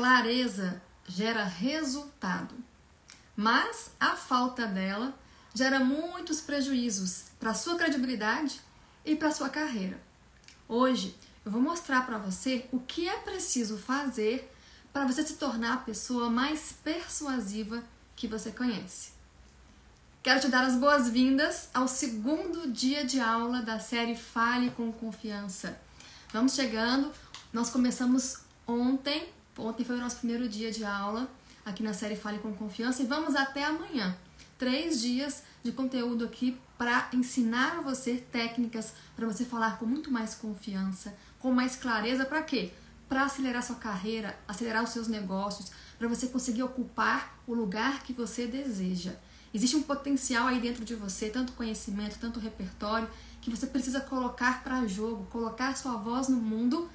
clareza gera resultado, mas a falta dela gera muitos prejuízos para sua credibilidade e para sua carreira. Hoje eu vou mostrar para você o que é preciso fazer para você se tornar a pessoa mais persuasiva que você conhece. Quero te dar as boas-vindas ao segundo dia de aula da série Fale com Confiança. Vamos chegando, nós começamos ontem, ontem foi o nosso primeiro dia de aula aqui na série Fale com Confiança e vamos até amanhã. Três dias de conteúdo aqui para ensinar a você técnicas para você falar com muito mais confiança, com mais clareza. Para quê? Para acelerar sua carreira, acelerar os seus negócios, para você conseguir ocupar o lugar que você deseja. Existe um potencial aí dentro de você, tanto conhecimento, tanto repertório, que você precisa colocar para jogo, colocar sua voz no mundo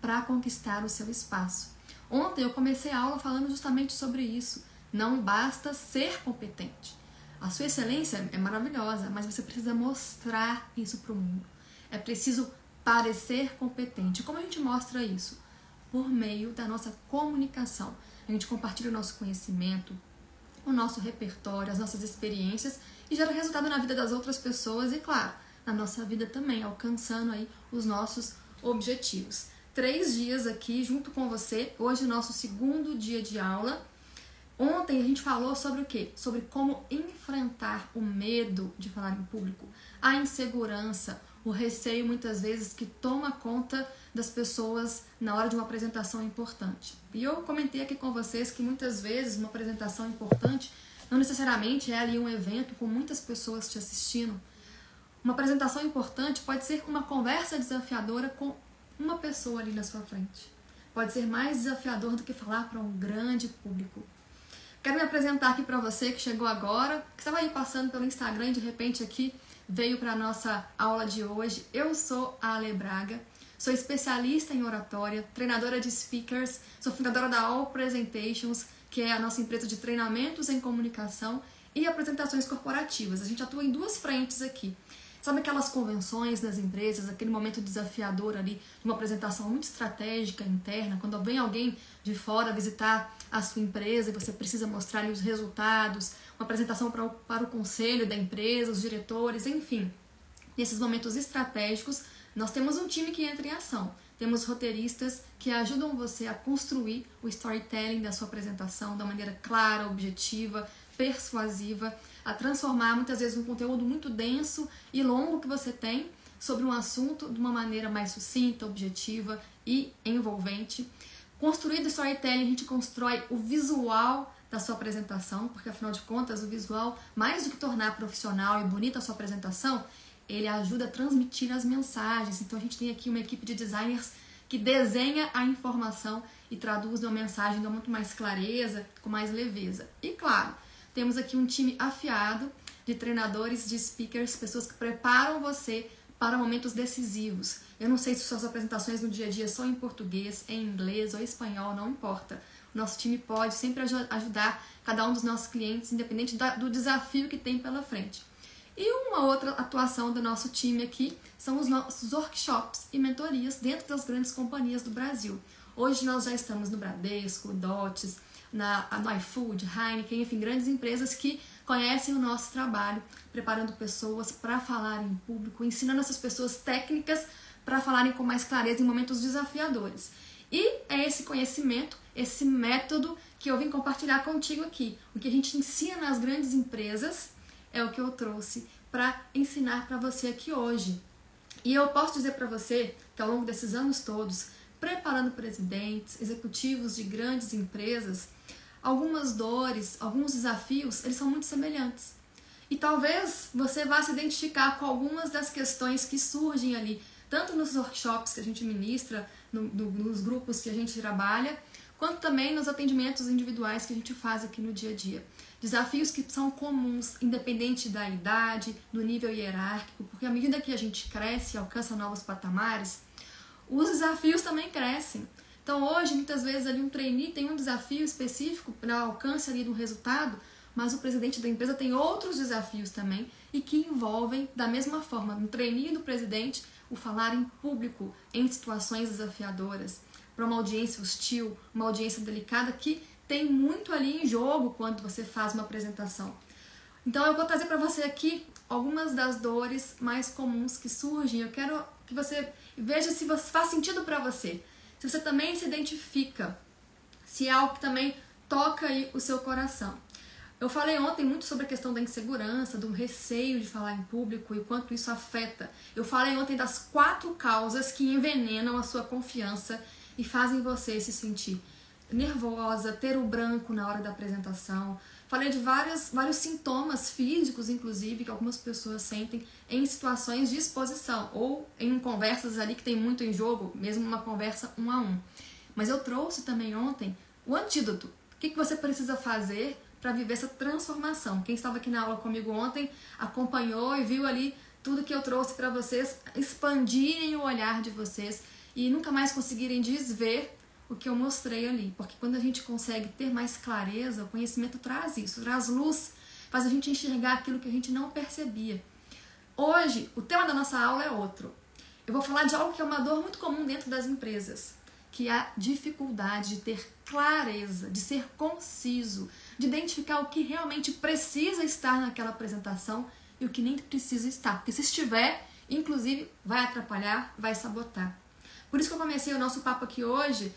para conquistar o seu espaço. Ontem eu comecei a aula falando justamente sobre isso. Não basta ser competente. A sua excelência é maravilhosa, mas você precisa mostrar isso para o mundo. É preciso parecer competente. Como a gente mostra isso? Por meio da nossa comunicação. A gente compartilha o nosso conhecimento, o nosso repertório, as nossas experiências e gera resultado na vida das outras pessoas e, claro, na nossa vida também, alcançando aí os nossos objetivos. Três dias aqui junto com você. Hoje é nosso segundo dia de aula Ontem a gente falou sobre o quê? Sobre como enfrentar o medo de falar em público, a insegurança, o receio muitas vezes que toma conta das pessoas na hora de uma apresentação importante. E eu comentei aqui com vocês que muitas vezes uma apresentação importante não necessariamente é ali um evento com muitas pessoas te assistindo. Uma apresentação importante pode ser uma conversa desafiadora com uma pessoa ali na sua frente. Pode ser mais desafiador do que falar para um grande público. Quero me apresentar aqui para você que chegou agora, que estava aí passando pelo Instagram e de repente aqui veio para a nossa aula de hoje. Eu sou a Ale Braga, sou especialista em oratória, treinadora de speakers, sou fundadora da All Presentations, que é a nossa empresa de treinamentos em comunicação e apresentações corporativas. A gente atua em duas frentes aqui. Sabe aquelas convenções das empresas, aquele momento desafiador ali, uma apresentação muito estratégica interna, quando vem alguém de fora visitar a sua empresa e você precisa mostrar ali os resultados, uma apresentação para o, para o conselho da empresa, os diretores, enfim. Nesses momentos estratégicos, nós temos um time que entra em ação. Temos roteiristas que ajudam você a construir o storytelling da sua apresentação da maneira clara, objetiva, persuasiva, a transformar muitas vezes um conteúdo muito denso e longo que você tem sobre um assunto de uma maneira mais sucinta, objetiva e envolvente. Construído storytelling, a gente constrói o visual da sua apresentação, porque afinal de contas, o visual, mais do que tornar profissional e bonita a sua apresentação, ele ajuda a transmitir as mensagens. Então a gente tem aqui uma equipe de designers que desenha a informação e traduz uma mensagem com muito mais clareza, com mais leveza. E claro, temos aqui um time afiado de treinadores, de speakers, pessoas que preparam você para momentos decisivos. Eu não sei se suas apresentações no dia a dia são em português, em inglês ou espanhol, não importa. O nosso time pode sempre ajudar cada um dos nossos clientes, independente do desafio que tem pela frente. E uma outra atuação do nosso time aqui são os nossos workshops e mentorias dentro das grandes companhias do Brasil. Hoje nós já estamos no Bradesco, Dotes, na, no iFood, Heineken, enfim, grandes empresas que conhecem o nosso trabalho, preparando pessoas para falar em público, ensinando essas pessoas técnicas para falarem com mais clareza em momentos desafiadores. E é esse conhecimento, esse método que eu vim compartilhar contigo aqui. O que a gente ensina nas grandes empresas é o que eu trouxe para ensinar para você aqui hoje. E eu posso dizer para você que ao longo desses anos todos, preparando presidentes, executivos de grandes empresas, algumas dores, alguns desafios, eles são muito semelhantes. E talvez você vá se identificar com algumas das questões que surgem ali, tanto nos workshops que a gente ministra, no, no, nos grupos que a gente trabalha, quanto também nos atendimentos individuais que a gente faz aqui no dia a dia. Desafios que são comuns, independente da idade, do nível hierárquico, porque à medida que a gente cresce e alcança novos patamares, os desafios também crescem. Então hoje, muitas vezes ali um trainee tem um desafio específico para alcance ali do resultado, mas o presidente da empresa tem outros desafios também e que envolvem da mesma forma no trainee do presidente o falar em público em situações desafiadoras, para uma audiência hostil, uma audiência delicada que tem muito ali em jogo quando você faz uma apresentação. Então eu vou trazer para você aqui algumas das dores mais comuns que surgem. Eu quero que você veja se faz sentido para você. Se você também se identifica, se é algo que também toca aí o seu coração. Eu falei ontem muito sobre a questão da insegurança, do receio de falar em público e quanto isso afeta. Eu falei ontem das quatro causas que envenenam a sua confiança e fazem você se sentir nervosa, ter o branco na hora da apresentação. Falei de vários, vários sintomas físicos, inclusive, que algumas pessoas sentem em situações de exposição ou em conversas ali que tem muito em jogo, mesmo uma conversa um a um. Mas eu trouxe também ontem o antídoto. O que, que você precisa fazer para viver essa transformação? Quem estava aqui na aula comigo ontem acompanhou e viu ali tudo que eu trouxe para vocês expandirem o olhar de vocês e nunca mais conseguirem desver o que eu mostrei ali. Porque quando a gente consegue ter mais clareza, o conhecimento traz isso, traz luz, faz a gente enxergar aquilo que a gente não percebia. Hoje, o tema da nossa aula é outro. Eu vou falar de algo que é uma dor muito comum dentro das empresas, que é a dificuldade de ter clareza, de ser conciso, de identificar o que realmente precisa estar naquela apresentação e o que nem precisa estar. Porque se estiver, inclusive, vai atrapalhar, vai sabotar. Por isso que eu comecei o nosso papo aqui hoje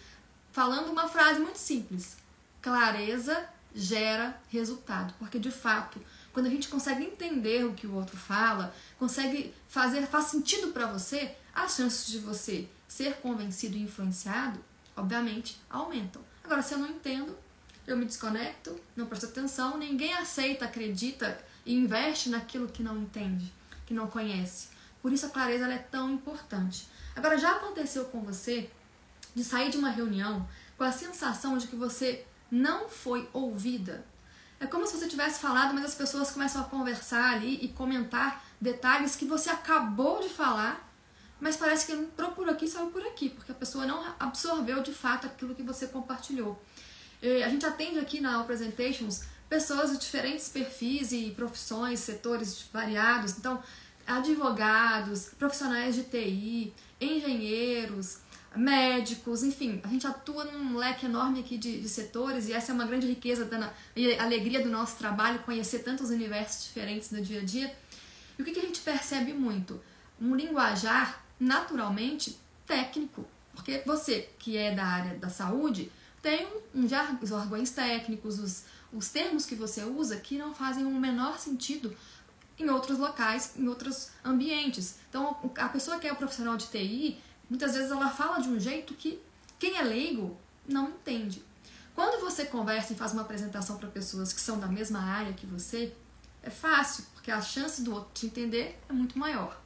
falando uma frase muito simples: clareza gera resultado. Porque de fato, quando a gente consegue entender o que o outro fala, consegue fazer, faz sentido para você, as chances de você ser convencido e influenciado, obviamente, aumentam. Agora, se eu não entendo, eu me desconecto, não presto atenção, ninguém aceita, acredita e investe naquilo que não entende, que não conhece. Por isso a clareza é tão importante. Agora, já aconteceu com você de sair de uma reunião com a sensação de que você não foi ouvida. É como se você tivesse falado, mas as pessoas começam a conversar ali e comentar detalhes que você acabou de falar, mas parece que entrou por aqui e saiu por aqui, porque a pessoa não absorveu de fato aquilo que você compartilhou. A gente atende aqui na Presentations pessoas de diferentes perfis e profissões, setores variados, então advogados, profissionais de TI, engenheiros, médicos, enfim, a gente atua num leque enorme aqui de, de setores e essa é uma grande riqueza da, e alegria do nosso trabalho, conhecer tantos universos diferentes no dia a dia. E o que, que a gente percebe muito? Um linguajar naturalmente técnico, porque você que é da área da saúde tem um, um os jargões técnicos, os, os termos que você usa que não fazem o menor sentido em outros locais, em outros ambientes. Então, a pessoa que é o profissional de TI, Muitas vezes ela fala de um jeito que quem é leigo não entende. Quando você conversa e faz uma apresentação para pessoas que são da mesma área que você, é fácil, porque a chance do outro te entender é muito maior.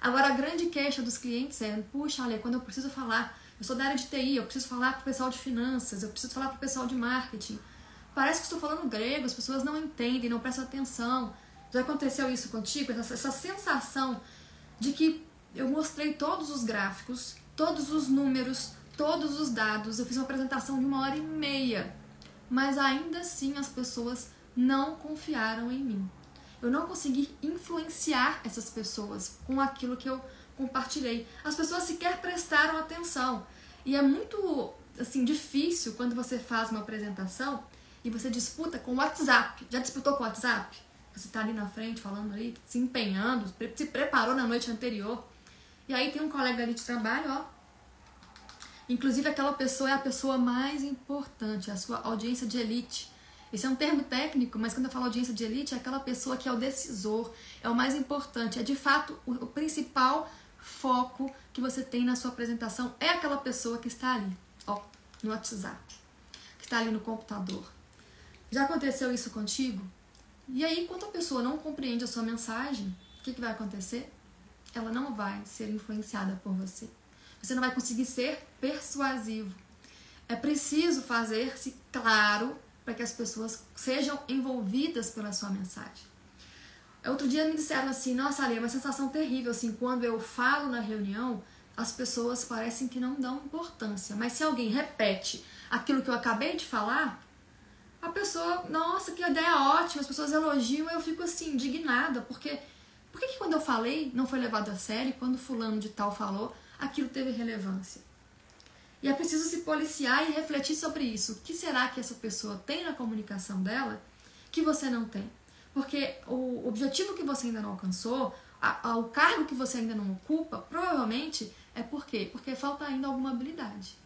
Agora, a grande queixa dos clientes é: puxa, Ale, quando eu preciso falar, eu sou da área de TI, eu preciso falar para o pessoal de finanças, eu preciso falar para o pessoal de marketing. Parece que estou falando grego, as pessoas não entendem, não prestam atenção. Já aconteceu isso contigo? Essa, essa sensação de que eu mostrei todos os gráficos, todos os números, todos os dados. Eu fiz uma apresentação de uma hora e meia, mas ainda assim as pessoas não confiaram em mim. Eu não consegui influenciar essas pessoas com aquilo que eu compartilhei. As pessoas sequer prestaram atenção. E é muito assim difícil quando você faz uma apresentação e você disputa com o WhatsApp. Já disputou com o WhatsApp? Você está ali na frente falando ali, se empenhando, se preparou na noite anterior. E aí tem um colega ali de trabalho, ó. Inclusive aquela pessoa é a pessoa mais importante, a sua audiência de elite. Esse é um termo técnico, mas quando eu falo audiência de elite, é aquela pessoa que é o decisor, é o mais importante, é de fato o, o principal foco que você tem na sua apresentação é aquela pessoa que está ali, ó, no WhatsApp, que está ali no computador. Já aconteceu isso contigo? E aí, quando a pessoa não compreende a sua mensagem, o que, que vai acontecer? Ela não vai ser influenciada por você. Você não vai conseguir ser persuasivo. É preciso fazer-se claro para que as pessoas sejam envolvidas pela sua mensagem. Outro dia me disseram assim: Nossa, Ali, é uma sensação terrível. Assim, quando eu falo na reunião, as pessoas parecem que não dão importância. Mas se alguém repete aquilo que eu acabei de falar, a pessoa, nossa, que ideia ótima, as pessoas elogiam, eu fico assim, indignada, porque por que, que quando eu falei não foi levado a sério quando fulano de tal falou, aquilo teve relevância? E é preciso se policiar e refletir sobre isso. O que será que essa pessoa tem na comunicação dela que você não tem? Porque o objetivo que você ainda não alcançou, a, a, o cargo que você ainda não ocupa, provavelmente é por quê? Porque falta ainda alguma habilidade.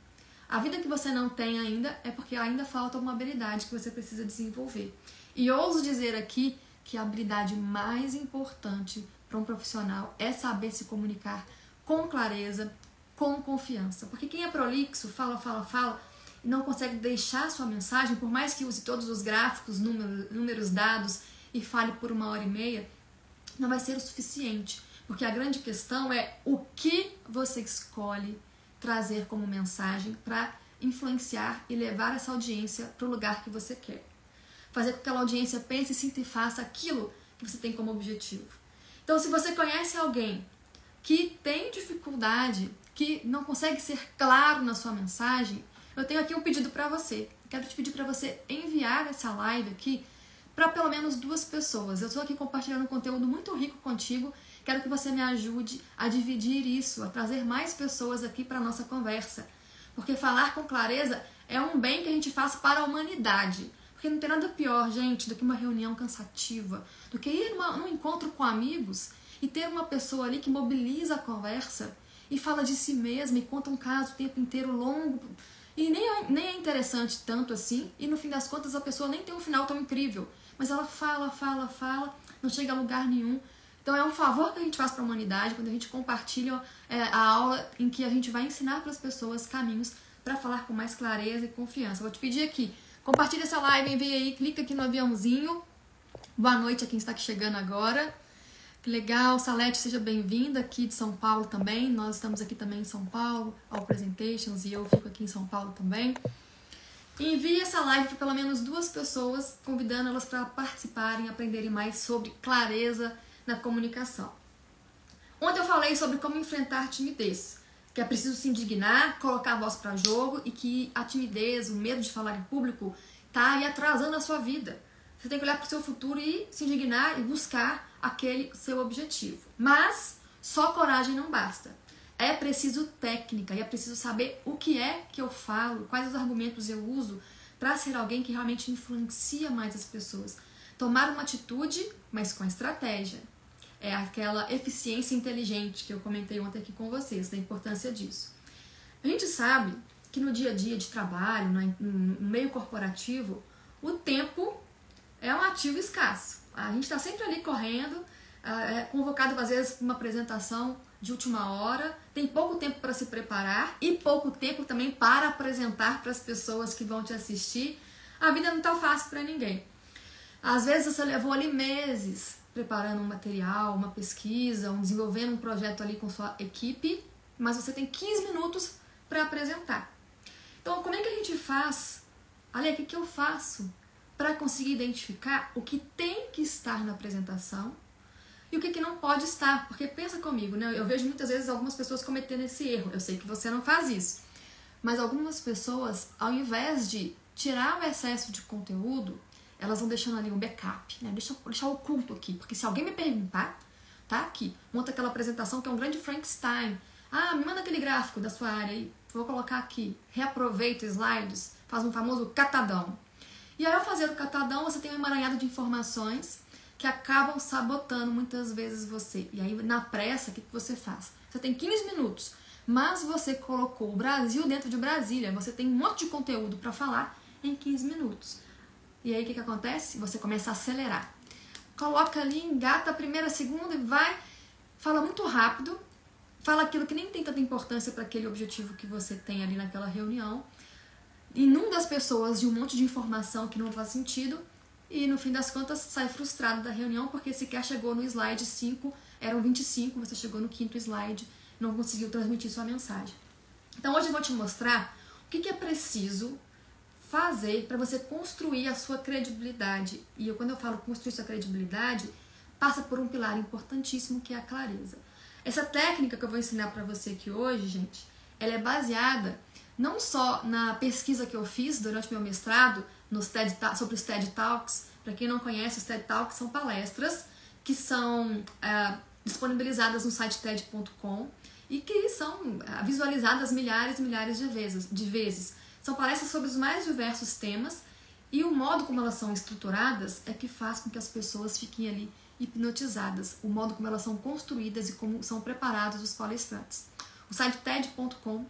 A vida que você não tem ainda é porque ainda falta alguma habilidade que você precisa desenvolver. E ouso dizer aqui que a habilidade mais importante para um profissional é saber se comunicar com clareza, com confiança. Porque quem é prolixo, fala, fala, fala, e não consegue deixar sua mensagem, por mais que use todos os gráficos, números, números dados e fale por uma hora e meia, não vai ser o suficiente. Porque a grande questão é o que você escolhe trazer como mensagem para influenciar e levar essa audiência para o lugar que você quer. Fazer com que aquela audiência pense, sinta e faça aquilo que você tem como objetivo. Então, se você conhece alguém que tem dificuldade, que não consegue ser claro na sua mensagem, eu tenho aqui um pedido para você. Quero te pedir para você enviar essa live aqui para pelo menos duas pessoas. Eu estou aqui compartilhando um conteúdo muito rico contigo Quero que você me ajude a dividir isso, a trazer mais pessoas aqui para nossa conversa. Porque falar com clareza é um bem que a gente faz para a humanidade. Porque não tem nada pior, gente, do que uma reunião cansativa, do que ir numa, num encontro com amigos e ter uma pessoa ali que mobiliza a conversa e fala de si mesma e conta um caso o tempo inteiro longo. E nem é, nem é interessante tanto assim, e no fim das contas a pessoa nem tem um final tão incrível. Mas ela fala, fala, fala, não chega a lugar nenhum. Então é um favor que a gente faz para a humanidade quando a gente compartilha é, a aula em que a gente vai ensinar para as pessoas caminhos para falar com mais clareza e confiança. Vou te pedir aqui, compartilha essa live, envia aí, clica aqui no aviãozinho. Boa noite a quem está aqui chegando agora. Que legal, Salete, seja bem-vinda aqui de São Paulo também. Nós estamos aqui também em São Paulo, ao Presentations, e eu fico aqui em São Paulo também. Envie essa live para pelo menos duas pessoas, convidando elas para participarem, aprenderem mais sobre clareza na comunicação. Ontem eu falei sobre como enfrentar timidez, que é preciso se indignar, colocar a voz para jogo e que a timidez, o medo de falar em público, tá aí atrasando a sua vida. Você tem que olhar para o seu futuro e se indignar e buscar aquele seu objetivo. Mas só coragem não basta. É preciso técnica e é preciso saber o que é que eu falo, quais os argumentos eu uso para ser alguém que realmente influencia mais as pessoas. Tomar uma atitude, mas com estratégia é aquela eficiência inteligente que eu comentei ontem aqui com vocês, da importância disso. A gente sabe que no dia a dia de trabalho, no meio corporativo, o tempo é um ativo escasso. A gente está sempre ali correndo, é convocado às vezes para uma apresentação de última hora, tem pouco tempo para se preparar e pouco tempo também para apresentar para as pessoas que vão te assistir. A vida não está fácil para ninguém. Às vezes você levou ali meses preparando um material, uma pesquisa, um, desenvolvendo um projeto ali com sua equipe, mas você tem 15 minutos para apresentar. Então, como é que a gente faz? Olha, o que, que eu faço para conseguir identificar o que tem que estar na apresentação e o que, que não pode estar? Porque pensa comigo, né? Eu vejo muitas vezes algumas pessoas cometendo esse erro. Eu sei que você não faz isso. Mas algumas pessoas, ao invés de tirar o excesso de conteúdo, elas vão deixando ali um backup, né? Deixa deixar oculto aqui, porque se alguém me perguntar, tá aqui, monta aquela apresentação que é um grande Frankenstein. Ah, me manda aquele gráfico da sua área aí, vou colocar aqui. Reaproveita slides, faz um famoso catadão. E aí, ao fazer o catadão, você tem um emaranhado de informações que acabam sabotando muitas vezes você. E aí, na pressa, o que você faz? Você tem 15 minutos, mas você colocou o Brasil dentro de Brasília. Você tem um monte de conteúdo para falar em 15 minutos. E aí o que, que acontece? Você começa a acelerar. Coloca ali, engata a primeira, a segunda e vai. Fala muito rápido. Fala aquilo que nem tem tanta importância para aquele objetivo que você tem ali naquela reunião. Inunda as pessoas de um monte de informação que não faz sentido. E no fim das contas sai frustrado da reunião porque sequer chegou no slide 5, eram 25, você chegou no quinto slide, não conseguiu transmitir sua mensagem. Então hoje eu vou te mostrar o que, que é preciso fazer para você construir a sua credibilidade. E eu, quando eu falo construir sua credibilidade, passa por um pilar importantíssimo que é a clareza. Essa técnica que eu vou ensinar para você aqui hoje, gente, ela é baseada não só na pesquisa que eu fiz durante meu mestrado nos TED, sobre os TED Talks. Para quem não conhece, os TED Talks são palestras que são é, disponibilizadas no site TED.com e que são ah, visualizadas milhares e milhares de vezes, de vezes. São palestras sobre os mais diversos temas e o modo como elas são estruturadas é que faz com que as pessoas fiquem ali hipnotizadas, o modo como elas são construídas e como são preparados os palestrantes. O site TED.com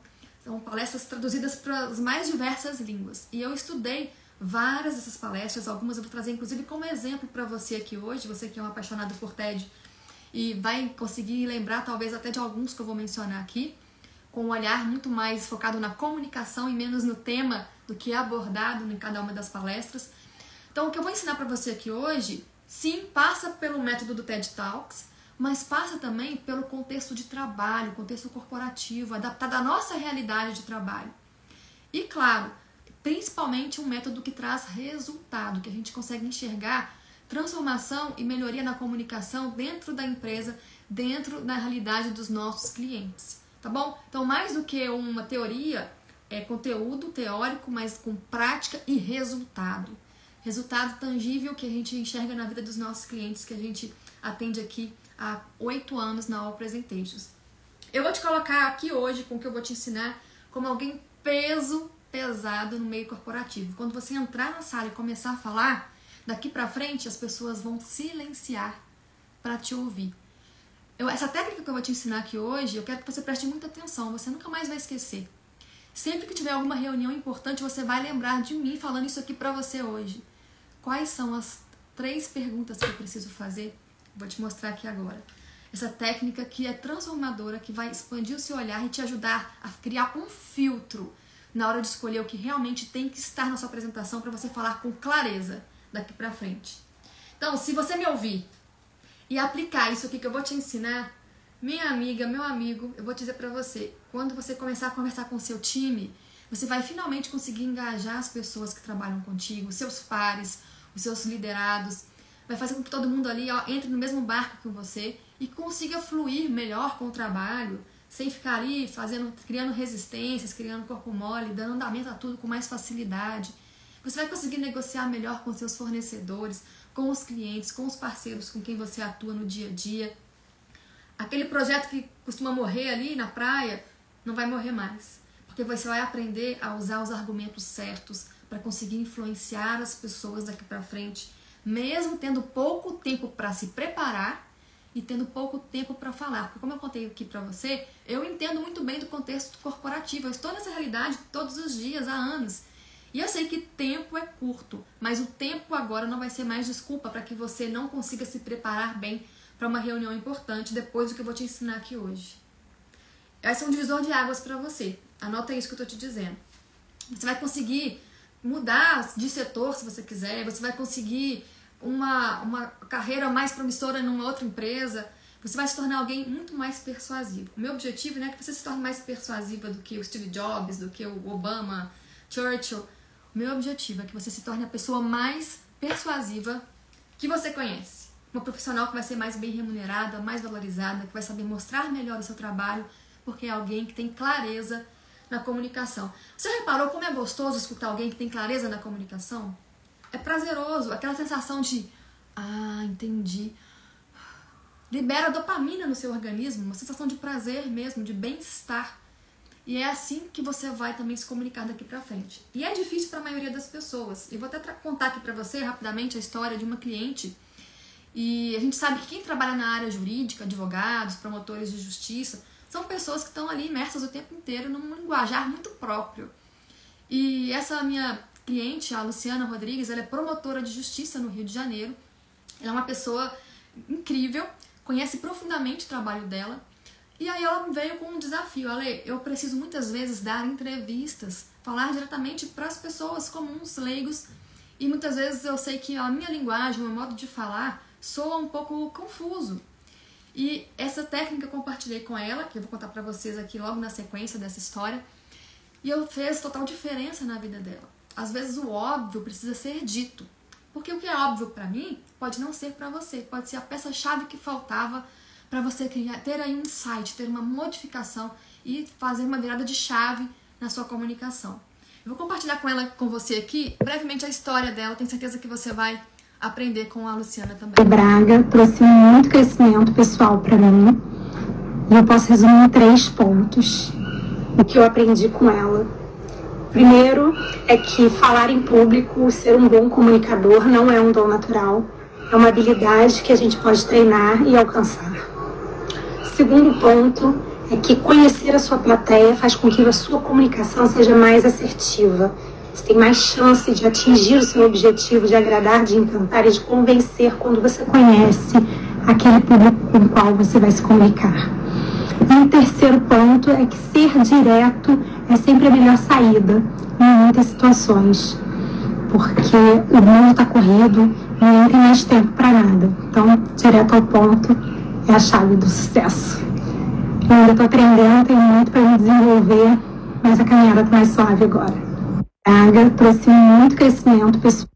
são palestras traduzidas para as mais diversas línguas. E eu estudei várias dessas palestras, algumas eu vou trazer inclusive como exemplo para você aqui hoje, você que é um apaixonado por TED e vai conseguir lembrar talvez até de alguns que eu vou mencionar aqui, com um olhar muito mais focado na comunicação e menos no tema do que é abordado em cada uma das palestras. Então, o que eu vou ensinar para você aqui hoje, sim, passa pelo método do TED Talks, mas passa também pelo contexto de trabalho, contexto corporativo, adaptado à nossa realidade de trabalho. E claro, principalmente um método que traz resultado, que a gente consegue enxergar transformação e melhoria na comunicação dentro da empresa, dentro da realidade dos nossos clientes, tá bom? Então, mais do que uma teoria, é conteúdo teórico, mas com prática e resultado. Resultado tangível que a gente enxerga na vida dos nossos clientes, que a gente atende aqui há oito anos na All Presentations. Eu vou te colocar aqui hoje com o que eu vou te ensinar como alguém peso pesado no meio corporativo. Quando você entrar na sala e começar a falar, daqui para frente as pessoas vão silenciar para te ouvir. Eu, essa técnica que eu vou te ensinar aqui hoje, eu quero que você preste muita atenção, você nunca mais vai esquecer. Sempre que tiver alguma reunião importante, você vai lembrar de mim falando isso aqui para você hoje. Quais são as três perguntas que eu preciso fazer? Vou te mostrar aqui agora. Essa técnica que é transformadora, que vai expandir o seu olhar e te ajudar a criar um filtro na hora de escolher o que realmente tem que estar na sua apresentação para você falar com clareza daqui para frente. Então, se você me ouvir e aplicar isso aqui que eu vou te ensinar, minha amiga, meu amigo, eu vou dizer para você, quando você começar a conversar com seu time, você vai finalmente conseguir engajar as pessoas que trabalham contigo, seus pares, os seus liderados, vai fazer com que todo mundo ali ó, entre no mesmo barco que você e consiga fluir melhor com o trabalho, sem ficar ali fazendo, criando resistências, criando corpo mole, dando andamento a tudo com mais facilidade. Você vai conseguir negociar melhor com seus fornecedores, com os clientes, com os parceiros com quem você atua no dia a dia. Aquele projeto que costuma morrer ali na praia não vai morrer mais, porque você vai aprender a usar os argumentos certos para conseguir influenciar as pessoas daqui para frente, mesmo tendo pouco tempo para se preparar e tendo pouco tempo para falar. Porque, como eu contei aqui para você, eu entendo muito bem do contexto corporativo. Eu estou nessa realidade todos os dias, há anos. E eu sei que tempo é curto, mas o tempo agora não vai ser mais desculpa para que você não consiga se preparar bem para uma reunião importante depois do que eu vou te ensinar aqui hoje. Esse é um divisor de águas para você. Anota isso que eu estou te dizendo. Você vai conseguir mudar de setor se você quiser, você vai conseguir uma, uma carreira mais promissora numa outra empresa, você vai se tornar alguém muito mais persuasivo. O meu objetivo não é que você se torne mais persuasiva do que o Steve Jobs, do que o Obama, Churchill. Meu objetivo é que você se torne a pessoa mais persuasiva que você conhece. Uma profissional que vai ser mais bem remunerada, mais valorizada, que vai saber mostrar melhor o seu trabalho, porque é alguém que tem clareza na comunicação. Você reparou como é gostoso escutar alguém que tem clareza na comunicação? é prazeroso, aquela sensação de ah, entendi. Libera dopamina no seu organismo, uma sensação de prazer mesmo, de bem-estar. E é assim que você vai também se comunicar daqui para frente. E é difícil para a maioria das pessoas. E vou até contar aqui para você rapidamente a história de uma cliente. E a gente sabe que quem trabalha na área jurídica, advogados, promotores de justiça, são pessoas que estão ali imersas o tempo inteiro num linguajar muito próprio. E essa minha cliente, a Luciana Rodrigues, ela é promotora de justiça no Rio de Janeiro. Ela é uma pessoa incrível, conhece profundamente o trabalho dela. E aí ela veio com um desafio, Ale, eu preciso muitas vezes dar entrevistas, falar diretamente para as pessoas comuns, leigos, e muitas vezes eu sei que a minha linguagem, o meu modo de falar, soa um pouco confuso. E essa técnica eu compartilhei com ela, que eu vou contar para vocês aqui logo na sequência dessa história, e eu fez total diferença na vida dela às vezes o óbvio precisa ser dito. Porque o que é óbvio para mim pode não ser para você, pode ser a peça-chave que faltava para você criar, ter aí um insight, ter uma modificação e fazer uma virada de chave na sua comunicação. Eu vou compartilhar com ela, com você aqui, brevemente a história dela. Tenho certeza que você vai aprender com a Luciana também. Braga trouxe muito crescimento pessoal para mim. E eu posso resumir em três pontos o que eu aprendi com ela. Primeiro é que falar em público, ser um bom comunicador, não é um dom natural, é uma habilidade que a gente pode treinar e alcançar. Segundo ponto é que conhecer a sua plateia faz com que a sua comunicação seja mais assertiva. Você tem mais chance de atingir o seu objetivo, de agradar, de encantar e de convencer quando você conhece aquele público com o qual você vai se comunicar. E o terceiro ponto é que ser direto é sempre a melhor saída em muitas situações, porque o mundo está corrido e não tem mais tempo para nada. Então, direto ao ponto é a chave do sucesso. Eu ainda estou aprendendo, tenho muito para me desenvolver, mas a caminhada está mais suave agora. Traga, trouxe muito crescimento pessoal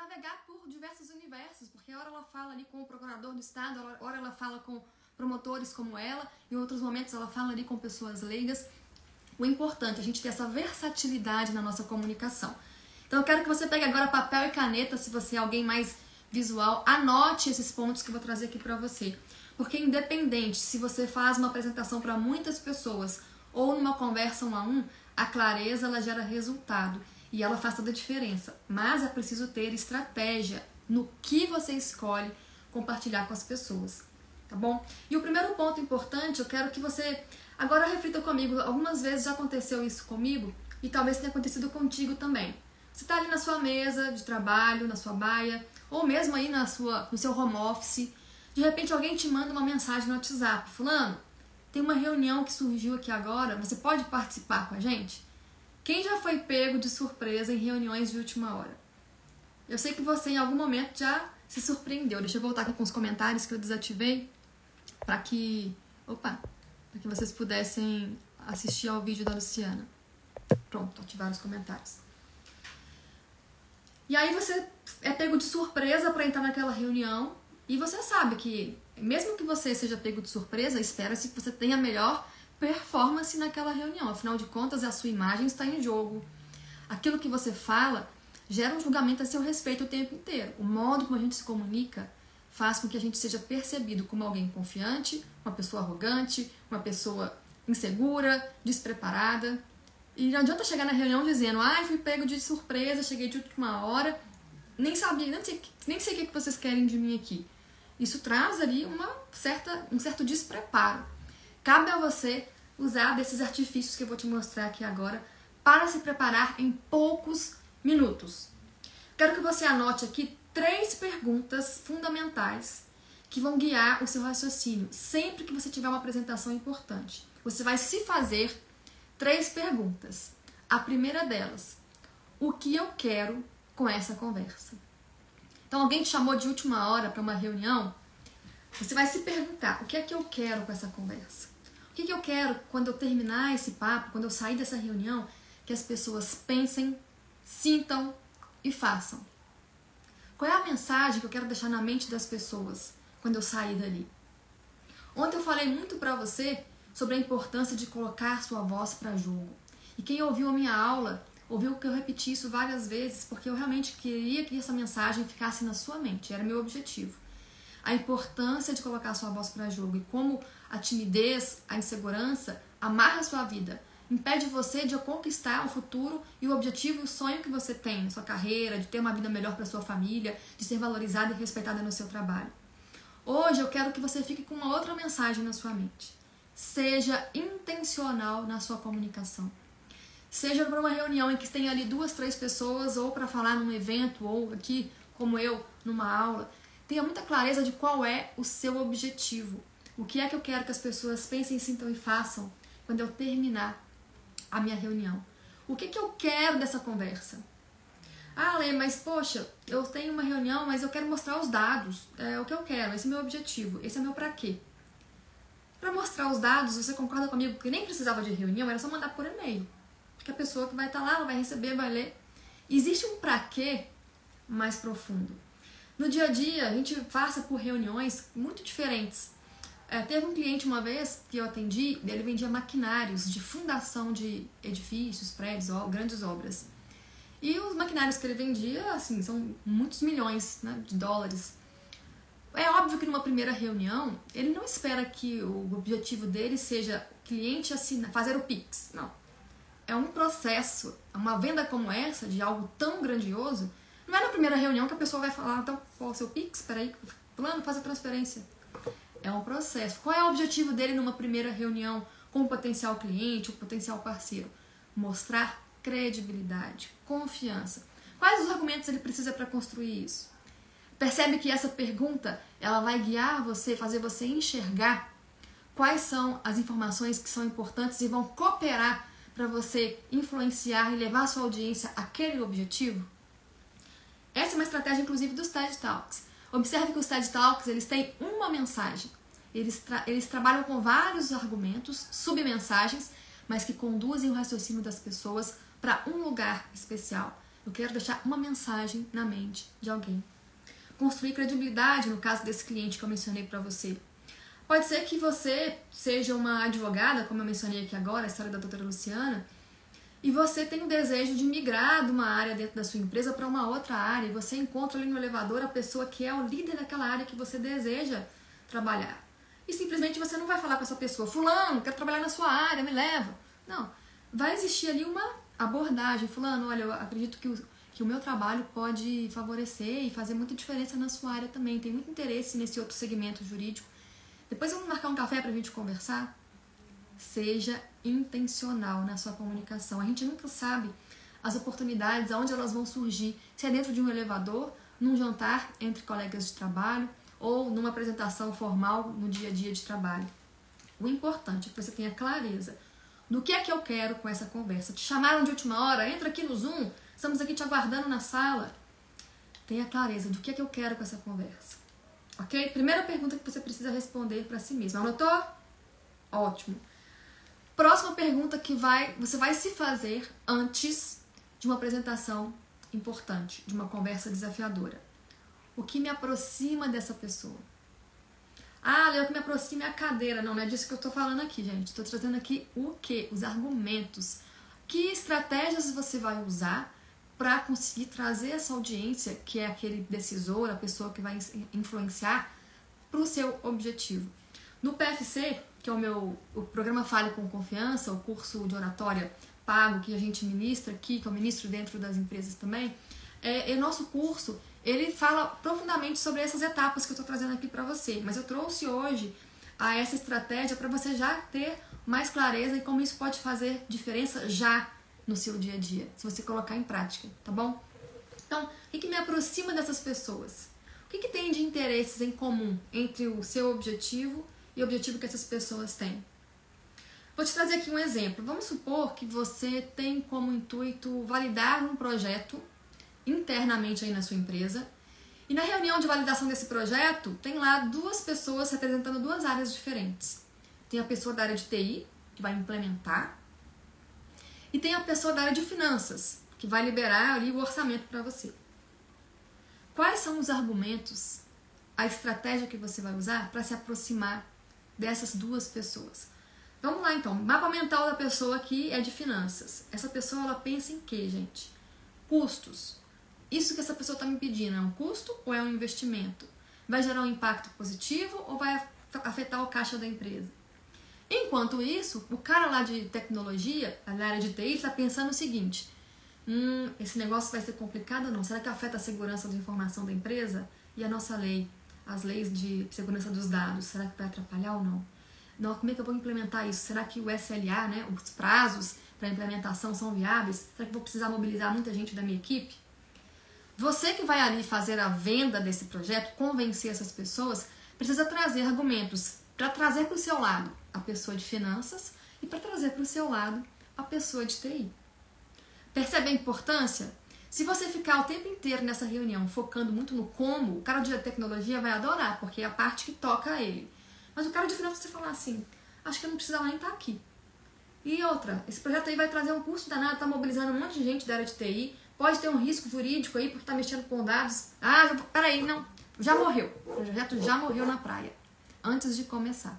navegar por diversos universos, porque a hora ela fala ali com o procurador do estado, a hora ela fala com promotores como ela, em outros momentos ela fala ali com pessoas leigas. O importante é a gente ter essa versatilidade na nossa comunicação. Então eu quero que você pegue agora papel e caneta, se você é alguém mais visual, anote esses pontos que eu vou trazer aqui para você. Porque independente se você faz uma apresentação para muitas pessoas ou numa conversa um a um, a clareza ela gera resultado e ela faz toda a diferença. Mas é preciso ter estratégia no que você escolhe compartilhar com as pessoas, tá bom? E o primeiro ponto importante, eu quero que você agora reflita comigo. Algumas vezes já aconteceu isso comigo e talvez tenha acontecido contigo também. Você está ali na sua mesa de trabalho, na sua baia, ou mesmo aí na sua, no seu home office. De repente alguém te manda uma mensagem no WhatsApp, fulano, tem uma reunião que surgiu aqui agora, você pode participar com a gente? Quem já foi pego de surpresa em reuniões de última hora? Eu sei que você em algum momento já se surpreendeu. Deixa eu voltar aqui com os comentários que eu desativei para que, opa, para que vocês pudessem assistir ao vídeo da Luciana. Pronto, ativar os comentários. E aí você é pego de surpresa para entrar naquela reunião e você sabe que mesmo que você seja pego de surpresa, espera-se que você tenha a melhor performance naquela reunião. Afinal de contas, a sua imagem está em jogo. Aquilo que você fala gera um julgamento a seu respeito o tempo inteiro. O modo como a gente se comunica faz com que a gente seja percebido como alguém confiante, uma pessoa arrogante, uma pessoa insegura, despreparada. E não adianta chegar na reunião dizendo, ai, ah, fui pego de surpresa, cheguei de última hora, nem sabia, nem sei, nem sei o que vocês querem de mim aqui. Isso traz ali uma certa, um certo despreparo. Cabe a você usar desses artifícios que eu vou te mostrar aqui agora para se preparar em poucos minutos. Quero que você anote aqui três perguntas fundamentais que vão guiar o seu raciocínio sempre que você tiver uma apresentação importante. Você vai se fazer três perguntas. A primeira delas: o que eu quero com essa conversa? Então, alguém te chamou de última hora para uma reunião, você vai se perguntar: o que é que eu quero com essa conversa? O que, que eu quero quando eu terminar esse papo, quando eu sair dessa reunião, que as pessoas pensem, sintam e façam? Qual é a mensagem que eu quero deixar na mente das pessoas quando eu sair dali? Ontem eu falei muito para você sobre a importância de colocar sua voz para jogo. E quem ouviu a minha aula ouviu que eu repeti isso várias vezes, porque eu realmente queria que essa mensagem ficasse na sua mente, era meu objetivo a importância de colocar sua voz para jogo e como a timidez, a insegurança amarra a sua vida, impede você de conquistar o futuro e o objetivo e o sonho que você tem na sua carreira, de ter uma vida melhor para sua família, de ser valorizada e respeitada no seu trabalho. Hoje eu quero que você fique com uma outra mensagem na sua mente. Seja intencional na sua comunicação. Seja para uma reunião em que tem ali duas, três pessoas, ou para falar num evento, ou aqui, como eu, numa aula. Tenha muita clareza de qual é o seu objetivo. O que é que eu quero que as pessoas pensem, sintam e façam quando eu terminar a minha reunião? O que, que eu quero dessa conversa? Ah, Lê, mas poxa, eu tenho uma reunião, mas eu quero mostrar os dados. É o que eu quero, esse é meu objetivo, esse é meu pra quê. Para mostrar os dados, você concorda comigo que nem precisava de reunião, era só mandar por e-mail. Porque a pessoa que vai estar lá, ela vai receber, vai ler. Existe um pra quê mais profundo. No dia a dia, a gente passa por reuniões muito diferentes. É, teve um cliente uma vez que eu atendi, ele vendia maquinários de fundação de edifícios, prédios, ó, grandes obras. E os maquinários que ele vendia, assim, são muitos milhões né, de dólares. É óbvio que numa primeira reunião, ele não espera que o objetivo dele seja cliente assinar, fazer o Pix. Não. É um processo. Uma venda como essa, de algo tão grandioso, não é na primeira reunião que a pessoa vai falar, então, qual é o seu Pix? Peraí, plano, faz a transferência. É um processo. Qual é o objetivo dele numa primeira reunião com o potencial cliente, o potencial parceiro? Mostrar credibilidade, confiança. Quais os argumentos ele precisa para construir isso? Percebe que essa pergunta ela vai guiar você, fazer você enxergar quais são as informações que são importantes e vão cooperar para você influenciar e levar a sua audiência àquele objetivo? Essa é uma estratégia, inclusive, dos TED Talks. Observe que os TED Talks eles têm uma mensagem. Eles, tra eles trabalham com vários argumentos, submensagens, mas que conduzem o raciocínio das pessoas para um lugar especial. Eu quero deixar uma mensagem na mente de alguém. Construir credibilidade no caso desse cliente que eu mencionei para você. Pode ser que você seja uma advogada, como eu mencionei aqui agora, a história da doutora Luciana, e você tem o desejo de migrar de uma área dentro da sua empresa para uma outra área, e você encontra ali no elevador a pessoa que é o líder daquela área que você deseja trabalhar. E simplesmente você não vai falar para essa pessoa, fulano, quero trabalhar na sua área, me leva. Não. Vai existir ali uma abordagem, fulano, olha, eu acredito que o, que o meu trabalho pode favorecer e fazer muita diferença na sua área também. Tem muito interesse nesse outro segmento jurídico. Depois vamos marcar um café para a gente conversar? Seja intencional na sua comunicação. A gente nunca sabe as oportunidades, aonde elas vão surgir, se é dentro de um elevador, num jantar entre colegas de trabalho ou numa apresentação formal no dia a dia de trabalho. O importante é que você tenha clareza do que é que eu quero com essa conversa. Te chamaram de última hora, entra aqui no Zoom, estamos aqui te aguardando na sala. Tenha clareza do que é que eu quero com essa conversa. Ok? Primeira pergunta que você precisa responder para si mesmo. Anotou? Ótimo. Próxima pergunta que vai, você vai se fazer antes de uma apresentação importante, de uma conversa desafiadora. O que me aproxima dessa pessoa? Ah, Leo, o que me aproxima é a cadeira. Não, não é disso que eu estou falando aqui, gente. Estou trazendo aqui o que? Os argumentos. Que estratégias você vai usar para conseguir trazer essa audiência, que é aquele decisor, a pessoa que vai influenciar, para o seu objetivo. No PFC, que é o meu o programa Fale com Confiança, o curso de oratória pago que a gente ministra aqui, que eu ministro dentro das empresas também, é, é nosso curso ele fala profundamente sobre essas etapas que eu estou trazendo aqui para você. Mas eu trouxe hoje a essa estratégia para você já ter mais clareza e como isso pode fazer diferença já no seu dia a dia, se você colocar em prática, tá bom? Então, o que, que me aproxima dessas pessoas? O que, que tem de interesses em comum entre o seu objetivo e o objetivo que essas pessoas têm. Vou te trazer aqui um exemplo. Vamos supor que você tem como intuito validar um projeto internamente aí na sua empresa. E na reunião de validação desse projeto, tem lá duas pessoas representando duas áreas diferentes. Tem a pessoa da área de TI, que vai implementar, e tem a pessoa da área de finanças, que vai liberar ali o orçamento para você. Quais são os argumentos, a estratégia que você vai usar para se aproximar dessas duas pessoas. Vamos lá então, mapa mental da pessoa aqui é de finanças. Essa pessoa ela pensa em quê, gente? Custos. Isso que essa pessoa está me pedindo é um custo ou é um investimento? Vai gerar um impacto positivo ou vai afetar o caixa da empresa? Enquanto isso, o cara lá de tecnologia, na área de TI, está pensando o seguinte: hum, esse negócio vai ser complicado ou não? Será que afeta a segurança da informação da empresa? E a nossa lei? As leis de segurança dos dados, será que vai atrapalhar ou não? não como é que eu vou implementar isso? Será que o SLA, né, os prazos para implementação são viáveis? Será que vou precisar mobilizar muita gente da minha equipe? Você que vai ali fazer a venda desse projeto, convencer essas pessoas, precisa trazer argumentos para trazer para o seu lado a pessoa de finanças e para trazer para o seu lado a pessoa de TI. Percebe a importância? Se você ficar o tempo inteiro nessa reunião focando muito no como, o cara de tecnologia vai adorar, porque é a parte que toca a ele. Mas o cara de finanças você falar assim, acho que eu não precisava nem estar aqui. E outra, esse projeto aí vai trazer um custo danado, tá mobilizando um monte de gente da área de TI, pode ter um risco jurídico aí porque tá mexendo com dados. Ah, peraí, não, já morreu. O projeto já morreu na praia. antes de começar.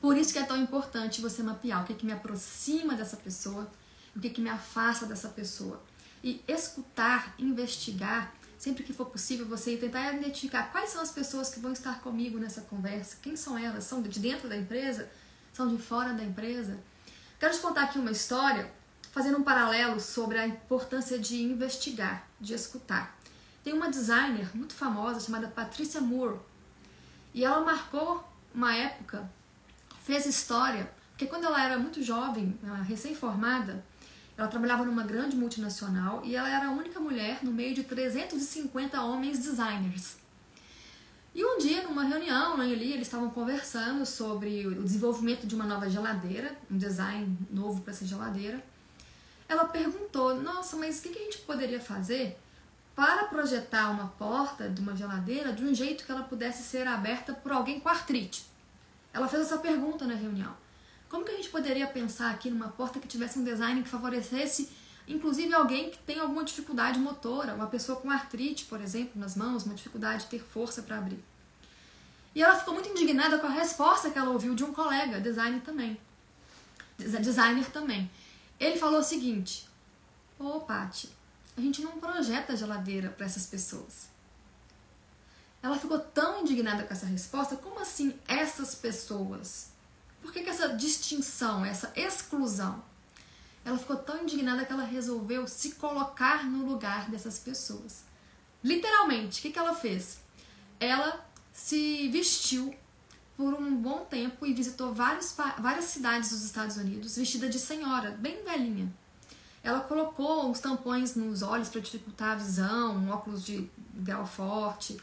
Por isso que é tão importante você mapear o que, que me aproxima dessa pessoa, o que, que me afasta dessa pessoa. E escutar, investigar, sempre que for possível, você tentar identificar quais são as pessoas que vão estar comigo nessa conversa, quem são elas, são de dentro da empresa, são de fora da empresa. Quero te contar aqui uma história, fazendo um paralelo sobre a importância de investigar, de escutar. Tem uma designer muito famosa chamada Patricia Moore, e ela marcou uma época fez história, porque quando ela era muito jovem, recém-formada, ela trabalhava numa grande multinacional e ela era a única mulher no meio de 350 homens designers. E um dia, numa reunião lá ali, eles estavam conversando sobre o desenvolvimento de uma nova geladeira, um design novo para essa geladeira. Ela perguntou: Nossa, mas o que a gente poderia fazer para projetar uma porta de uma geladeira de um jeito que ela pudesse ser aberta por alguém com artrite? Ela fez essa pergunta na reunião. Como que a gente poderia pensar aqui numa porta que tivesse um design que favorecesse, inclusive, alguém que tem alguma dificuldade motora, uma pessoa com artrite, por exemplo, nas mãos, uma dificuldade de ter força para abrir? E ela ficou muito indignada com a resposta que ela ouviu de um colega, designer também. Designer também. Ele falou o seguinte: Ô, oh, Paty, a gente não projeta geladeira para essas pessoas. Ela ficou tão indignada com essa resposta. Como assim essas pessoas? Por que, que essa distinção, essa exclusão? Ela ficou tão indignada que ela resolveu se colocar no lugar dessas pessoas. Literalmente, o que, que ela fez? Ela se vestiu por um bom tempo e visitou vários, várias cidades dos Estados Unidos vestida de senhora, bem velhinha. Ela colocou os tampões nos olhos para dificultar a visão, um óculos de grau forte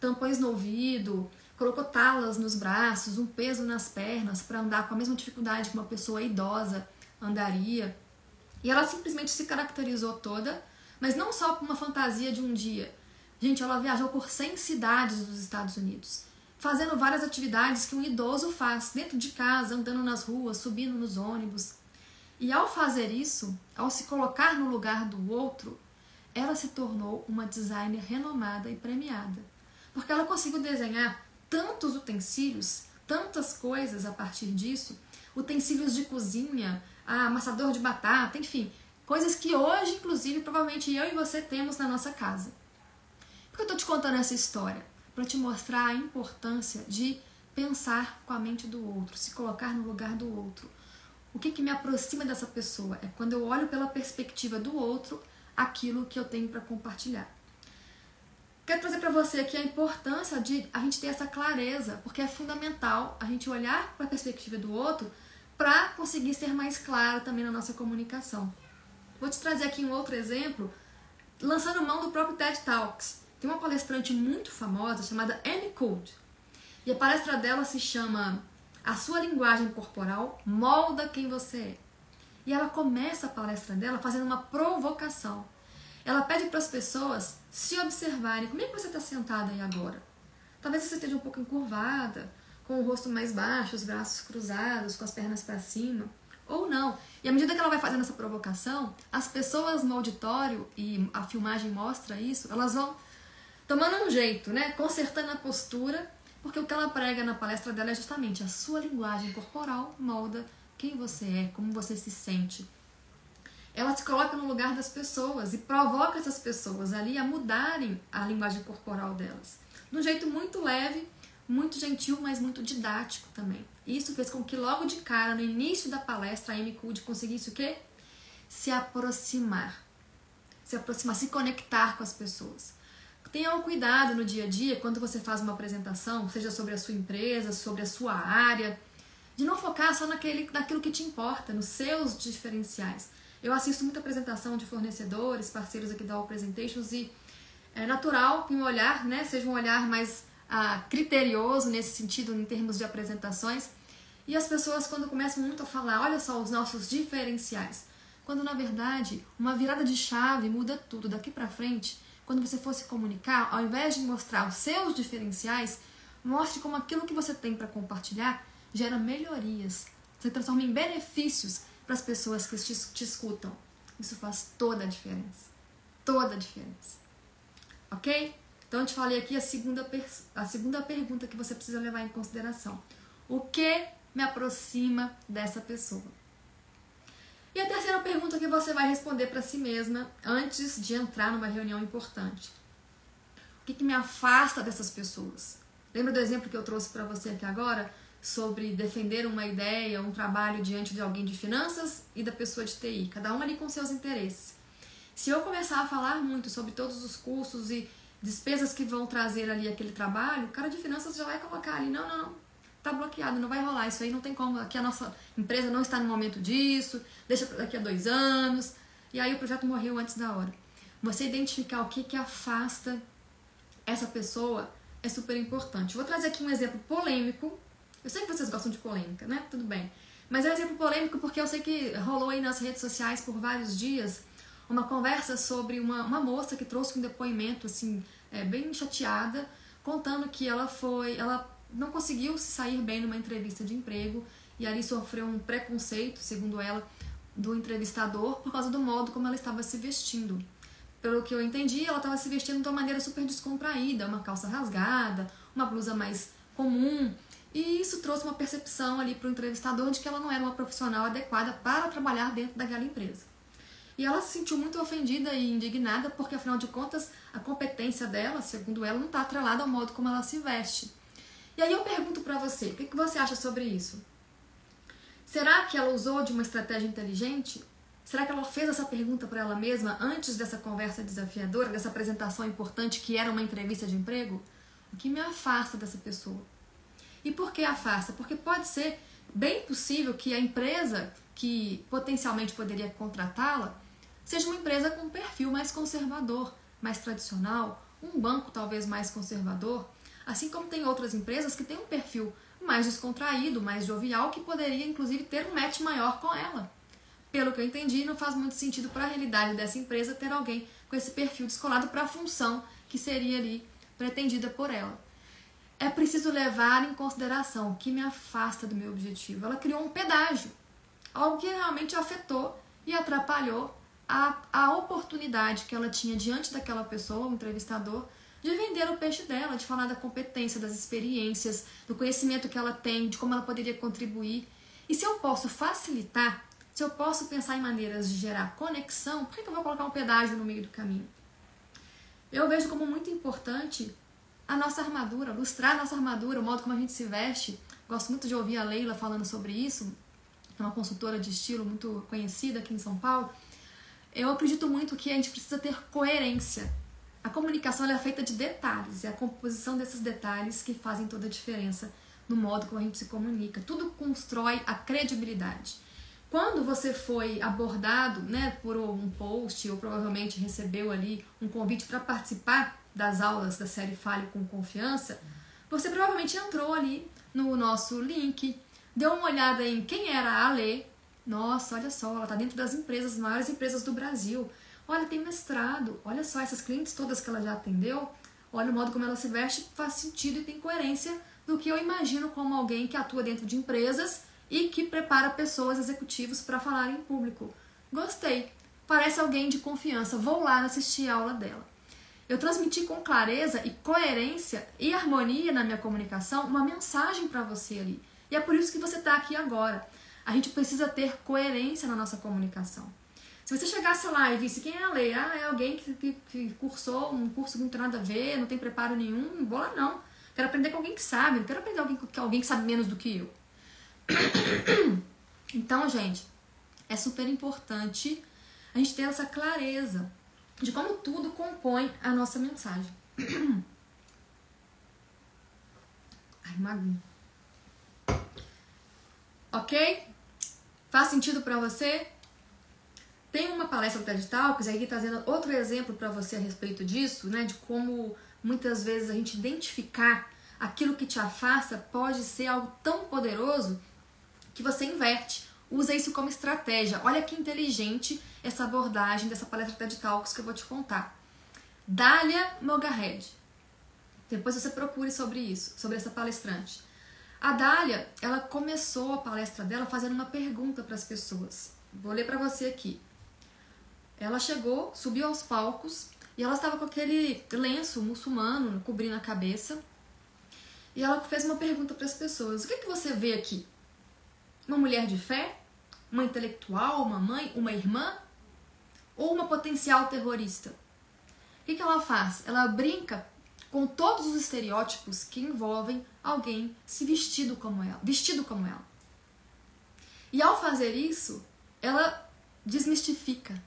tampões no ouvido, colocou talas nos braços, um peso nas pernas para andar com a mesma dificuldade que uma pessoa idosa andaria. E ela simplesmente se caracterizou toda, mas não só por uma fantasia de um dia. Gente, ela viajou por 100 cidades dos Estados Unidos, fazendo várias atividades que um idoso faz dentro de casa, andando nas ruas, subindo nos ônibus. E ao fazer isso, ao se colocar no lugar do outro, ela se tornou uma designer renomada e premiada porque ela conseguiu desenhar tantos utensílios, tantas coisas a partir disso, utensílios de cozinha, amassador de batata, enfim, coisas que hoje, inclusive, provavelmente eu e você temos na nossa casa. Por que eu estou te contando essa história? Para te mostrar a importância de pensar com a mente do outro, se colocar no lugar do outro. O que, que me aproxima dessa pessoa? É quando eu olho pela perspectiva do outro aquilo que eu tenho para compartilhar. Quero trazer para você aqui a importância de a gente ter essa clareza, porque é fundamental a gente olhar para a perspectiva do outro para conseguir ser mais claro também na nossa comunicação. Vou te trazer aqui um outro exemplo, lançando mão do próprio TED Talks. Tem uma palestrante muito famosa chamada Amy Code. E a palestra dela se chama A sua linguagem corporal molda quem você é. E ela começa a palestra dela fazendo uma provocação. Ela pede para as pessoas se observarem. Como é que você está sentada aí agora? Talvez você esteja um pouco encurvada, com o rosto mais baixo, os braços cruzados, com as pernas para cima. Ou não. E à medida que ela vai fazendo essa provocação, as pessoas no auditório, e a filmagem mostra isso, elas vão tomando um jeito, né? Consertando a postura, porque o que ela prega na palestra dela é justamente a sua linguagem corporal molda quem você é, como você se sente ela se coloca no lugar das pessoas e provoca essas pessoas ali a mudarem a linguagem corporal delas. De um jeito muito leve, muito gentil, mas muito didático também. Isso fez com que logo de cara, no início da palestra, a Amy Cud conseguisse o quê? Se aproximar. Se aproximar, se conectar com as pessoas. Tenha um cuidado no dia a dia, quando você faz uma apresentação, seja sobre a sua empresa, sobre a sua área, de não focar só naquele, naquilo que te importa, nos seus diferenciais eu assisto muita apresentação de fornecedores, parceiros aqui da All Presentations e é natural que o olhar né, seja um olhar mais ah, criterioso nesse sentido, em termos de apresentações. E as pessoas, quando começam muito a falar, olha só os nossos diferenciais, quando na verdade uma virada de chave muda tudo daqui para frente. Quando você for se comunicar, ao invés de mostrar os seus diferenciais, mostre como aquilo que você tem para compartilhar gera melhorias, se transforma em benefícios para as pessoas que te, te escutam. Isso faz toda a diferença. Toda a diferença. Ok? Então eu te falei aqui a segunda, a segunda pergunta que você precisa levar em consideração. O que me aproxima dessa pessoa? E a terceira pergunta que você vai responder para si mesma antes de entrar numa reunião importante. O que, que me afasta dessas pessoas? Lembra do exemplo que eu trouxe para você aqui agora? Sobre defender uma ideia, um trabalho diante de alguém de finanças e da pessoa de TI, cada um ali com seus interesses. Se eu começar a falar muito sobre todos os custos e despesas que vão trazer ali aquele trabalho, o cara de finanças já vai colocar ali, não, não, não, tá bloqueado, não vai rolar, isso aí não tem como, aqui a nossa empresa não está no momento disso, deixa daqui a dois anos, e aí o projeto morreu antes da hora. Você identificar o que que afasta essa pessoa é super importante. Vou trazer aqui um exemplo polêmico. Eu sei que vocês gostam de polêmica, né? Tudo bem. Mas é um exemplo polêmico porque eu sei que rolou aí nas redes sociais por vários dias uma conversa sobre uma, uma moça que trouxe um depoimento, assim, é, bem chateada, contando que ela foi, ela não conseguiu se sair bem numa entrevista de emprego e ali sofreu um preconceito, segundo ela, do entrevistador por causa do modo como ela estava se vestindo. Pelo que eu entendi, ela estava se vestindo de uma maneira super descontraída, uma calça rasgada, uma blusa mais comum. E isso trouxe uma percepção ali para o entrevistador de que ela não era uma profissional adequada para trabalhar dentro daquela empresa. E ela se sentiu muito ofendida e indignada porque, afinal de contas, a competência dela, segundo ela, não está atrelada ao modo como ela se veste. E aí eu pergunto para você, o que, que você acha sobre isso? Será que ela usou de uma estratégia inteligente? Será que ela fez essa pergunta para ela mesma antes dessa conversa desafiadora, dessa apresentação importante que era uma entrevista de emprego? O que me afasta dessa pessoa? E por que afasta? Porque pode ser bem possível que a empresa que potencialmente poderia contratá-la seja uma empresa com um perfil mais conservador, mais tradicional, um banco talvez mais conservador, assim como tem outras empresas que têm um perfil mais descontraído, mais jovial, que poderia inclusive ter um match maior com ela. Pelo que eu entendi, não faz muito sentido para a realidade dessa empresa ter alguém com esse perfil descolado para a função que seria ali pretendida por ela. É preciso levar em consideração o que me afasta do meu objetivo. Ela criou um pedágio, algo que realmente afetou e atrapalhou a, a oportunidade que ela tinha diante daquela pessoa, o entrevistador, de vender o peixe dela, de falar da competência, das experiências, do conhecimento que ela tem, de como ela poderia contribuir. E se eu posso facilitar, se eu posso pensar em maneiras de gerar conexão, por que eu vou colocar um pedágio no meio do caminho? Eu vejo como muito importante a nossa armadura, lustrar a nossa armadura, o modo como a gente se veste. Gosto muito de ouvir a Leila falando sobre isso, é uma consultora de estilo muito conhecida aqui em São Paulo. Eu acredito muito que a gente precisa ter coerência. A comunicação é feita de detalhes, é a composição desses detalhes que fazem toda a diferença no modo como a gente se comunica. Tudo constrói a credibilidade. Quando você foi abordado né, por um post ou provavelmente recebeu ali um convite para participar das aulas da série Fale com Confiança, você provavelmente entrou ali no nosso link, deu uma olhada em quem era a Alê, nossa, olha só, ela está dentro das empresas, as maiores empresas do Brasil. Olha, tem mestrado. Olha só, essas clientes todas que ela já atendeu. Olha o modo como ela se veste, faz sentido e tem coerência do que eu imagino como alguém que atua dentro de empresas e que prepara pessoas, executivos, para falar em público. Gostei. Parece alguém de confiança. Vou lá assistir a aula dela. Eu transmiti com clareza e coerência e harmonia na minha comunicação uma mensagem para você ali. E é por isso que você está aqui agora. A gente precisa ter coerência na nossa comunicação. Se você chegasse lá e visse quem é a lei, ah, é alguém que, que, que, cursou um curso que não tem nada a ver, não tem preparo nenhum, lá não. Quero aprender com alguém que sabe, não quero aprender com alguém, com alguém que sabe menos do que eu. Então, gente, é super importante a gente ter essa clareza de como tudo compõe a nossa mensagem. Ai, maguinho. Ok? Faz sentido para você? Tem uma palestra do TED Talks aí trazendo outro exemplo para você a respeito disso, né? De como muitas vezes a gente identificar aquilo que te afasta pode ser algo tão poderoso que você inverte. Usa isso como estratégia. Olha que inteligente essa abordagem dessa palestra TED Talks que eu vou te contar. Dália Mogahed. Depois você procure sobre isso, sobre essa palestrante. A Dália, ela começou a palestra dela fazendo uma pergunta para as pessoas. Vou ler para você aqui. Ela chegou, subiu aos palcos E ela estava com aquele lenço muçulmano cobrindo a cabeça. E ela fez uma pergunta para as pessoas: O que, que você vê aqui? Uma mulher de fé? Uma intelectual? Uma mãe? Uma irmã? Ou uma potencial terrorista? O que, ela faz? Ela brinca com todos os estereótipos que envolvem alguém se vestido como ela, vestido como ela. E ao fazer isso, ela desmistifica.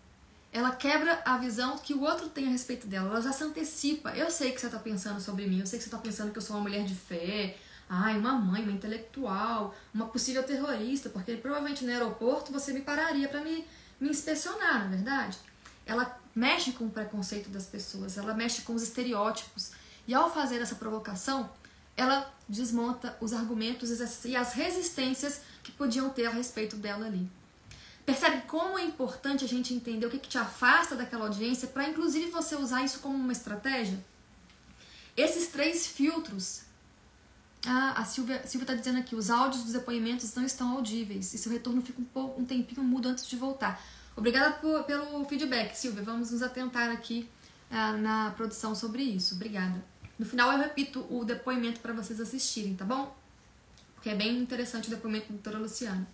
Ela quebra a visão que o outro tem a respeito dela. Ela já se antecipa. Eu sei que você está pensando sobre mim. Eu sei que você está pensando que eu sou uma mulher de fé. Ai, uma mãe, uma intelectual, uma possível terrorista, porque provavelmente no aeroporto você me pararia para me, me inspecionar, não é verdade? Ela mexe com o preconceito das pessoas, ela mexe com os estereótipos. E ao fazer essa provocação, ela desmonta os argumentos e as resistências que podiam ter a respeito dela ali. Percebe como é importante a gente entender o que, que te afasta daquela audiência para, inclusive, você usar isso como uma estratégia? Esses três filtros. Ah, a Silvia está dizendo aqui: os áudios dos depoimentos não estão audíveis e seu retorno fica um, pouco, um tempinho mudo antes de voltar. Obrigada por, pelo feedback, Silvia. Vamos nos atentar aqui ah, na produção sobre isso. Obrigada. No final eu repito o depoimento para vocês assistirem, tá bom? Porque é bem interessante o depoimento da doutora Luciana.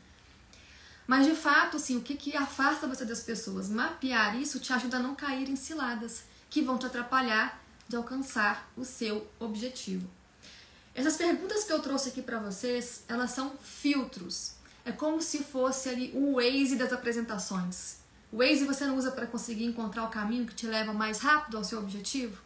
Mas de fato, assim, o que, que afasta você das pessoas? Mapear isso te ajuda a não cair em ciladas que vão te atrapalhar de alcançar o seu objetivo. Essas perguntas que eu trouxe aqui para vocês, elas são filtros. É como se fosse ali o Waze das apresentações. O Waze você não usa para conseguir encontrar o caminho que te leva mais rápido ao seu objetivo?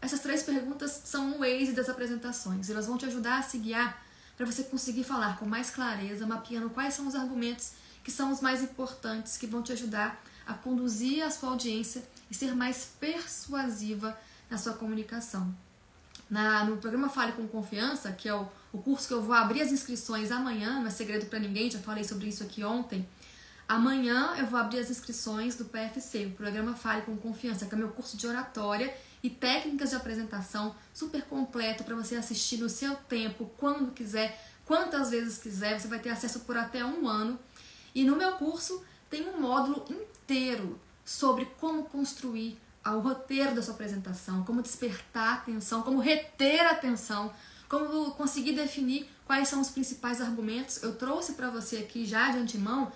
Essas três perguntas são o Waze das apresentações. Elas vão te ajudar a se guiar para você conseguir falar com mais clareza, mapeando quais são os argumentos que são os mais importantes, que vão te ajudar a conduzir a sua audiência e ser mais persuasiva na sua comunicação. Na, no programa Fale com Confiança, que é o, o curso que eu vou abrir as inscrições amanhã, não é segredo para ninguém, já falei sobre isso aqui ontem. Amanhã eu vou abrir as inscrições do PFC, o programa Fale com Confiança, que é meu curso de oratória e técnicas de apresentação super completo para você assistir no seu tempo, quando quiser, quantas vezes quiser. Você vai ter acesso por até um ano e no meu curso tem um módulo inteiro sobre como construir o roteiro da sua apresentação, como despertar a atenção, como reter a atenção, como conseguir definir quais são os principais argumentos. Eu trouxe para você aqui já de antemão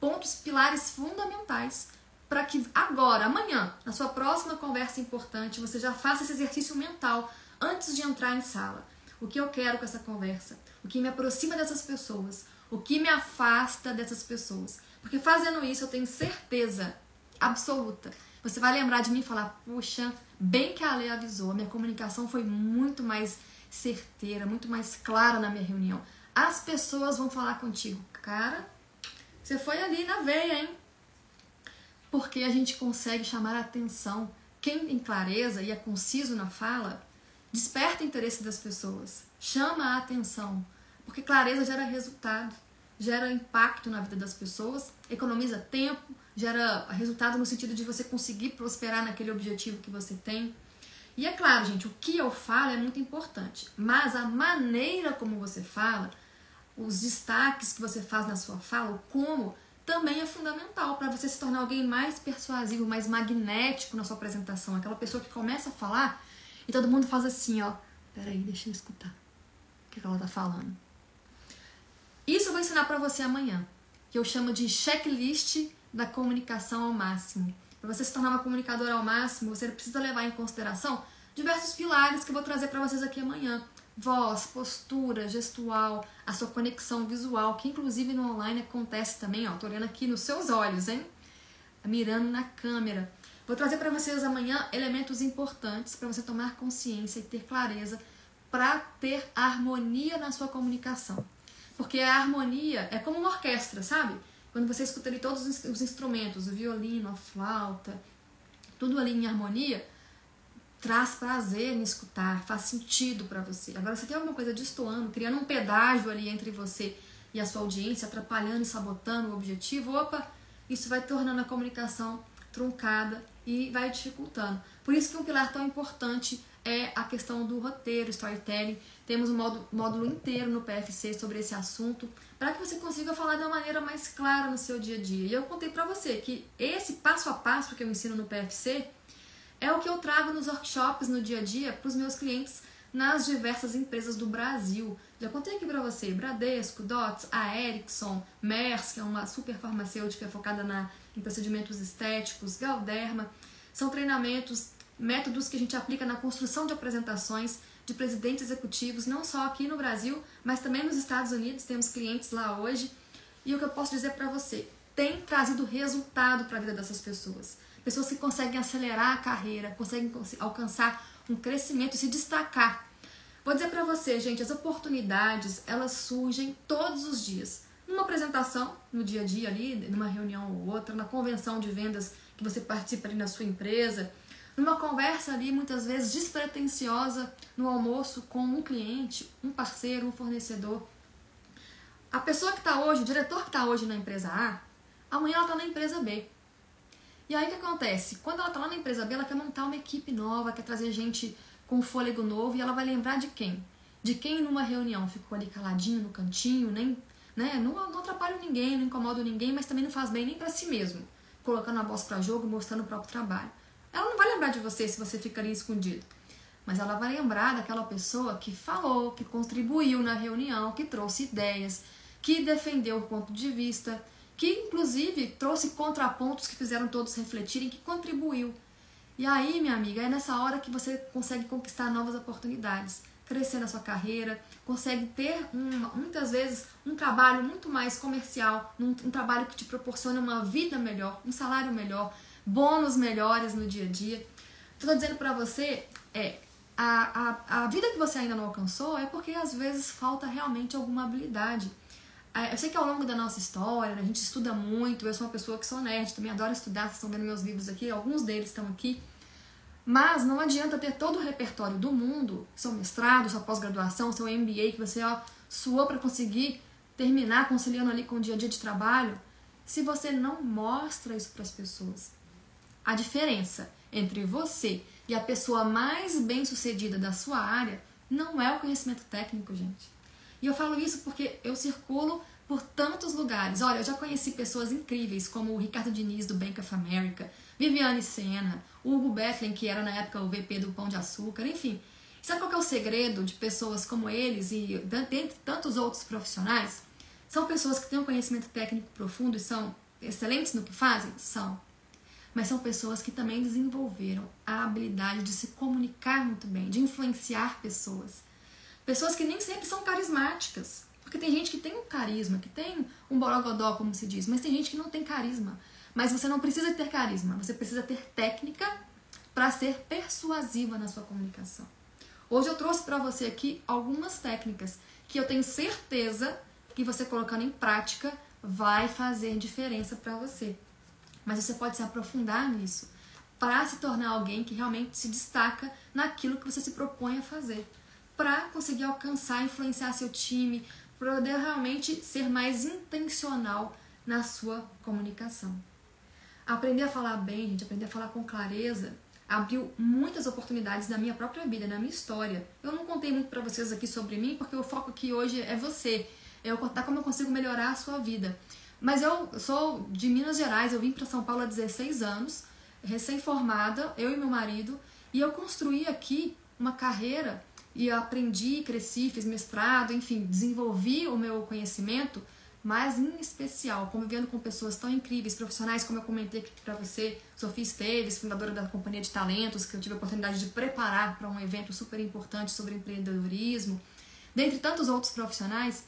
pontos pilares fundamentais para que agora, amanhã, na sua próxima conversa importante, você já faça esse exercício mental antes de entrar em sala. O que eu quero com essa conversa? O que me aproxima dessas pessoas? O que me afasta dessas pessoas? Porque fazendo isso eu tenho certeza absoluta. Você vai lembrar de mim e falar: puxa, bem que a Lei avisou, a minha comunicação foi muito mais certeira, muito mais clara na minha reunião. As pessoas vão falar contigo, cara, você foi ali na veia, hein? Porque a gente consegue chamar a atenção. Quem tem clareza e é conciso na fala, desperta o interesse das pessoas, chama a atenção, porque clareza gera resultado, gera impacto na vida das pessoas, economiza tempo, gera resultado no sentido de você conseguir prosperar naquele objetivo que você tem. E é claro, gente, o que eu falo é muito importante, mas a maneira como você fala, os destaques que você faz na sua fala, o como, também é fundamental para você se tornar alguém mais persuasivo, mais magnético na sua apresentação. Aquela pessoa que começa a falar e todo mundo faz assim, ó. Peraí, deixa eu escutar. O que ela tá falando? Isso eu vou ensinar para você amanhã, que eu chamo de checklist da comunicação ao máximo. Para você se tornar uma comunicadora ao máximo, você precisa levar em consideração diversos pilares que eu vou trazer para vocês aqui amanhã. Voz, postura, gestual, a sua conexão visual, que inclusive no online acontece também, ó. Tô olhando aqui nos seus olhos, hein? Mirando na câmera. Vou trazer para vocês amanhã elementos importantes para você tomar consciência e ter clareza para ter harmonia na sua comunicação. Porque a harmonia é como uma orquestra, sabe? Quando você escuta ali todos os instrumentos, o violino, a flauta, tudo ali em harmonia, traz prazer em escutar, faz sentido para você. Agora, se tem alguma coisa destoando, criando um pedágio ali entre você e a sua audiência, atrapalhando e sabotando o objetivo, opa, isso vai tornando a comunicação truncada e vai dificultando. Por isso que um pilar tão importante é a questão do roteiro, storytelling. Temos um módulo, inteiro no PFC sobre esse assunto, para que você consiga falar de uma maneira mais clara no seu dia a dia. E eu contei para você que esse passo a passo que eu ensino no PFC É o que eu trago nos workshops no dia a dia para os meus clientes nas diversas empresas do Brasil. Já contei aqui para você, Bradesco, Dots, a Ericsson, Merck, que é uma super farmacêutica focada na, em procedimentos estéticos, Galderma. São treinamentos, métodos que a gente aplica na construção de apresentações de presidentes executivos, não só aqui no Brasil, mas também nos Estados Unidos, temos clientes lá hoje. E o que eu posso dizer para você, tem trazido resultado para a vida dessas pessoas. Pessoas que conseguem acelerar a carreira, conseguem alcançar um crescimento e se destacar. Vou dizer para você, gente, as oportunidades, elas surgem todos os dias. Numa apresentação, no dia a dia ali, numa reunião ou outra, na convenção de vendas que você participa ali na sua empresa, numa conversa ali muitas vezes despretensiosa no almoço com um cliente, um parceiro, um fornecedor. A pessoa que está hoje, o diretor que está hoje na empresa A, amanhã ela está na empresa B. E aí o que acontece? Quando ela está lá na empresa B, ela quer montar uma equipe nova, quer trazer gente com fôlego novo e ela vai lembrar de quem? De quem numa reunião ficou ali caladinho no cantinho, nem, né, não, não atrapalha ninguém, não incomoda ninguém, mas também não faz bem nem para si mesmo, colocando a voz para jogo, mostrando o próprio trabalho. Ela não vai lembrar de você se você fica ali escondido. Mas ela vai lembrar daquela pessoa que falou, que contribuiu na reunião, que trouxe ideias, que defendeu o ponto de vista, que inclusive trouxe contrapontos que fizeram todos refletirem, que contribuiu. E aí, minha amiga, é nessa hora que você consegue conquistar novas oportunidades, crescer na sua carreira, consegue ter um, muitas vezes um trabalho muito mais comercial, um, um trabalho que te proporciona uma vida melhor, um salário melhor, bônus melhores no dia a dia. Estou dizendo para você, é, a, a, a vida que você ainda não alcançou é porque às vezes falta realmente alguma habilidade. É, eu sei que ao longo da nossa história, a gente estuda muito, eu sou uma pessoa que sou nerd, também adoro estudar, vocês estão vendo meus livros aqui, alguns deles estão aqui. Mas não adianta ter todo o repertório do mundo, seu mestrado, sua pós-graduação, seu MBA, que você ó, suou para conseguir terminar conciliando ali com o dia a dia de trabalho, se você não mostra isso para as pessoas. A diferença entre você e a pessoa mais bem sucedida da sua área não é o conhecimento técnico, gente. E eu falo isso porque eu circulo por tantos lugares. Olha, eu já conheci pessoas incríveis, como o Ricardo Diniz, do Bank of America, Viviane Senna, Hugo Bethlen, que era na época o VP do Pão de Açúcar, enfim. Sabe qual é o segredo de pessoas como eles e dentre tantos outros profissionais? São pessoas que têm um conhecimento técnico profundo e são excelentes no que fazem? São mas são pessoas que também desenvolveram a habilidade de se comunicar muito bem, de influenciar pessoas. Pessoas que nem sempre são carismáticas, porque tem gente que tem um carisma, que tem um borogodó, como se diz, mas tem gente que não tem carisma. Mas você não precisa ter carisma, você precisa ter técnica para ser persuasiva na sua comunicação. Hoje eu trouxe para você aqui algumas técnicas que eu tenho certeza que você colocando em prática vai fazer diferença para você. Mas você pode se aprofundar nisso para se tornar alguém que realmente se destaca naquilo que você se propõe a fazer, para conseguir alcançar, influenciar seu time, para poder realmente ser mais intencional na sua comunicação. Aprender a falar bem, gente, aprender a falar com clareza, abriu muitas oportunidades na minha própria vida, na minha história. Eu não contei muito para vocês aqui sobre mim, porque o foco aqui hoje é você. Eu contar como eu consigo melhorar a sua vida. Mas eu sou de Minas Gerais, eu vim para São Paulo há 16 anos, recém-formada, eu e meu marido, e eu construí aqui uma carreira e aprendi, cresci, fiz mestrado, enfim, desenvolvi o meu conhecimento, mas em especial convivendo com pessoas tão incríveis, profissionais como eu comentei aqui para você, Sofia Esteves, fundadora da Companhia de Talentos, que eu tive a oportunidade de preparar para um evento super importante sobre empreendedorismo, dentre tantos outros profissionais,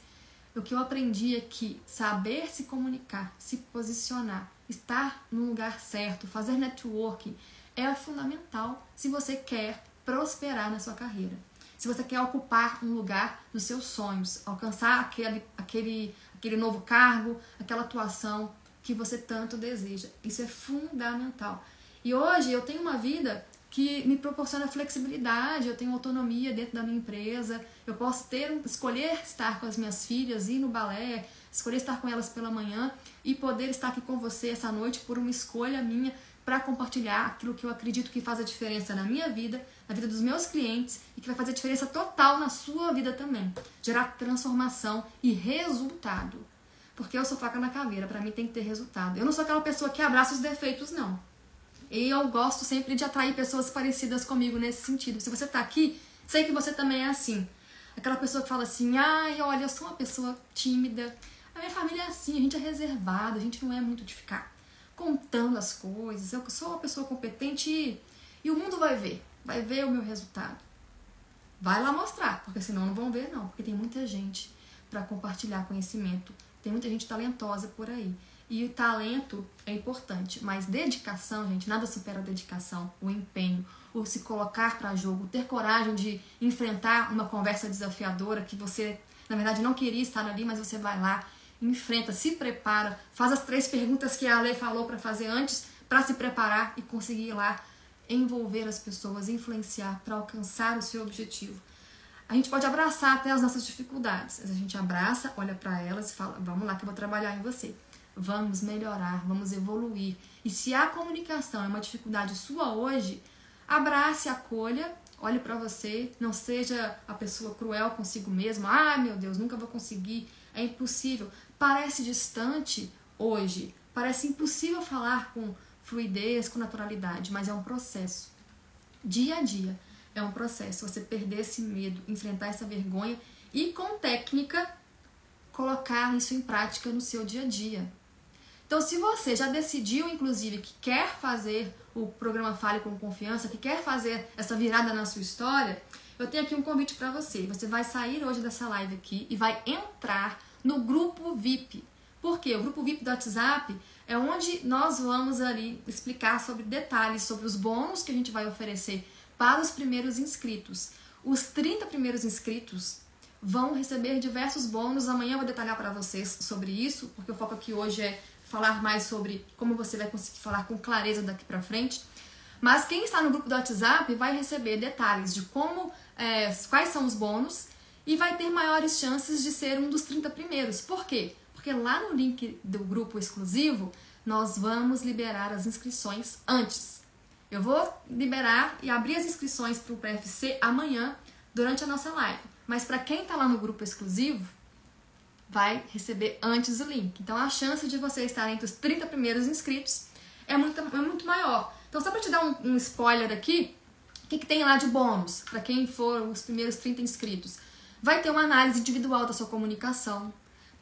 o que eu aprendi é que saber se comunicar, se posicionar, estar no lugar certo, fazer networking é fundamental se você quer prosperar na sua carreira. Se você quer ocupar um lugar nos seus sonhos, alcançar aquele, aquele, aquele novo cargo, aquela atuação que você tanto deseja. Isso é fundamental. E hoje eu tenho uma vida que me proporciona flexibilidade, eu tenho autonomia dentro da minha empresa, eu posso ter escolher estar com as minhas filhas, ir no balé, escolher estar com elas pela manhã e poder estar aqui com você essa noite por uma escolha minha para compartilhar aquilo que eu acredito que faz a diferença na minha vida, na vida dos meus clientes e que vai fazer diferença total na sua vida também. Gerar transformação e resultado. Porque eu sou faca na caveira, para mim tem que ter resultado. Eu não sou aquela pessoa que abraça os defeitos, não. E eu gosto sempre de atrair pessoas parecidas comigo nesse sentido. Se você tá aqui, sei que você também é assim. Aquela pessoa que fala assim: ai, olha, eu sou uma pessoa tímida. A minha família é assim, a gente é reservada, a gente não é muito de ficar contando as coisas. Eu sou uma pessoa competente e, e o mundo vai ver, vai ver o meu resultado. Vai lá mostrar, porque senão não vão ver, não. Porque tem muita gente para compartilhar conhecimento, tem muita gente talentosa por aí. E o talento é importante, mas dedicação, gente, nada supera a dedicação, o empenho, o se colocar para jogo, ter coragem de enfrentar uma conversa desafiadora que você, na verdade, não queria estar ali, mas você vai lá, enfrenta, se prepara, faz as três perguntas que a lei falou para fazer antes, para se preparar e conseguir ir lá envolver as pessoas, influenciar para alcançar o seu objetivo. A gente pode abraçar até as nossas dificuldades. A gente abraça, olha para elas e fala: "Vamos lá que eu vou trabalhar em você" vamos melhorar, vamos evoluir. E se a comunicação é uma dificuldade sua hoje, abrace, acolha, olhe para você, não seja a pessoa cruel consigo mesma. Ah, meu Deus, nunca vou conseguir, é impossível. Parece distante hoje, parece impossível falar com fluidez, com naturalidade, mas é um processo. Dia a dia é um processo. Você perder esse medo, enfrentar essa vergonha e com técnica colocar isso em prática no seu dia a dia. Então, se você já decidiu, inclusive, que quer fazer o programa Fale com Confiança, que quer fazer essa virada na sua história, eu tenho aqui um convite para você. Você vai sair hoje dessa live aqui e vai entrar no grupo VIP. Por quê? O grupo VIP do WhatsApp é onde nós vamos ali explicar sobre detalhes sobre os bônus que a gente vai oferecer para os primeiros inscritos. Os 30 primeiros inscritos vão receber diversos bônus. Amanhã eu vou detalhar para vocês sobre isso, porque o foco aqui hoje é falar mais sobre como você vai conseguir falar com clareza daqui para frente. Mas quem está no grupo do WhatsApp vai receber detalhes de como, é, quais são os bônus e vai ter maiores chances de ser um dos 30 primeiros. Por quê? Porque lá no link do grupo exclusivo nós vamos liberar as inscrições antes. Eu vou liberar e abrir as inscrições para o PFC amanhã durante a nossa live. Mas para quem está lá no grupo exclusivo, vai receber antes o link. Então a chance de você estar entre os 30 primeiros inscritos é muito, é muito maior. Então, só para te dar um, um, spoiler aqui, o que, que tem lá de bônus para quem for os primeiros 30 inscritos? Vai ter uma análise individual da sua comunicação,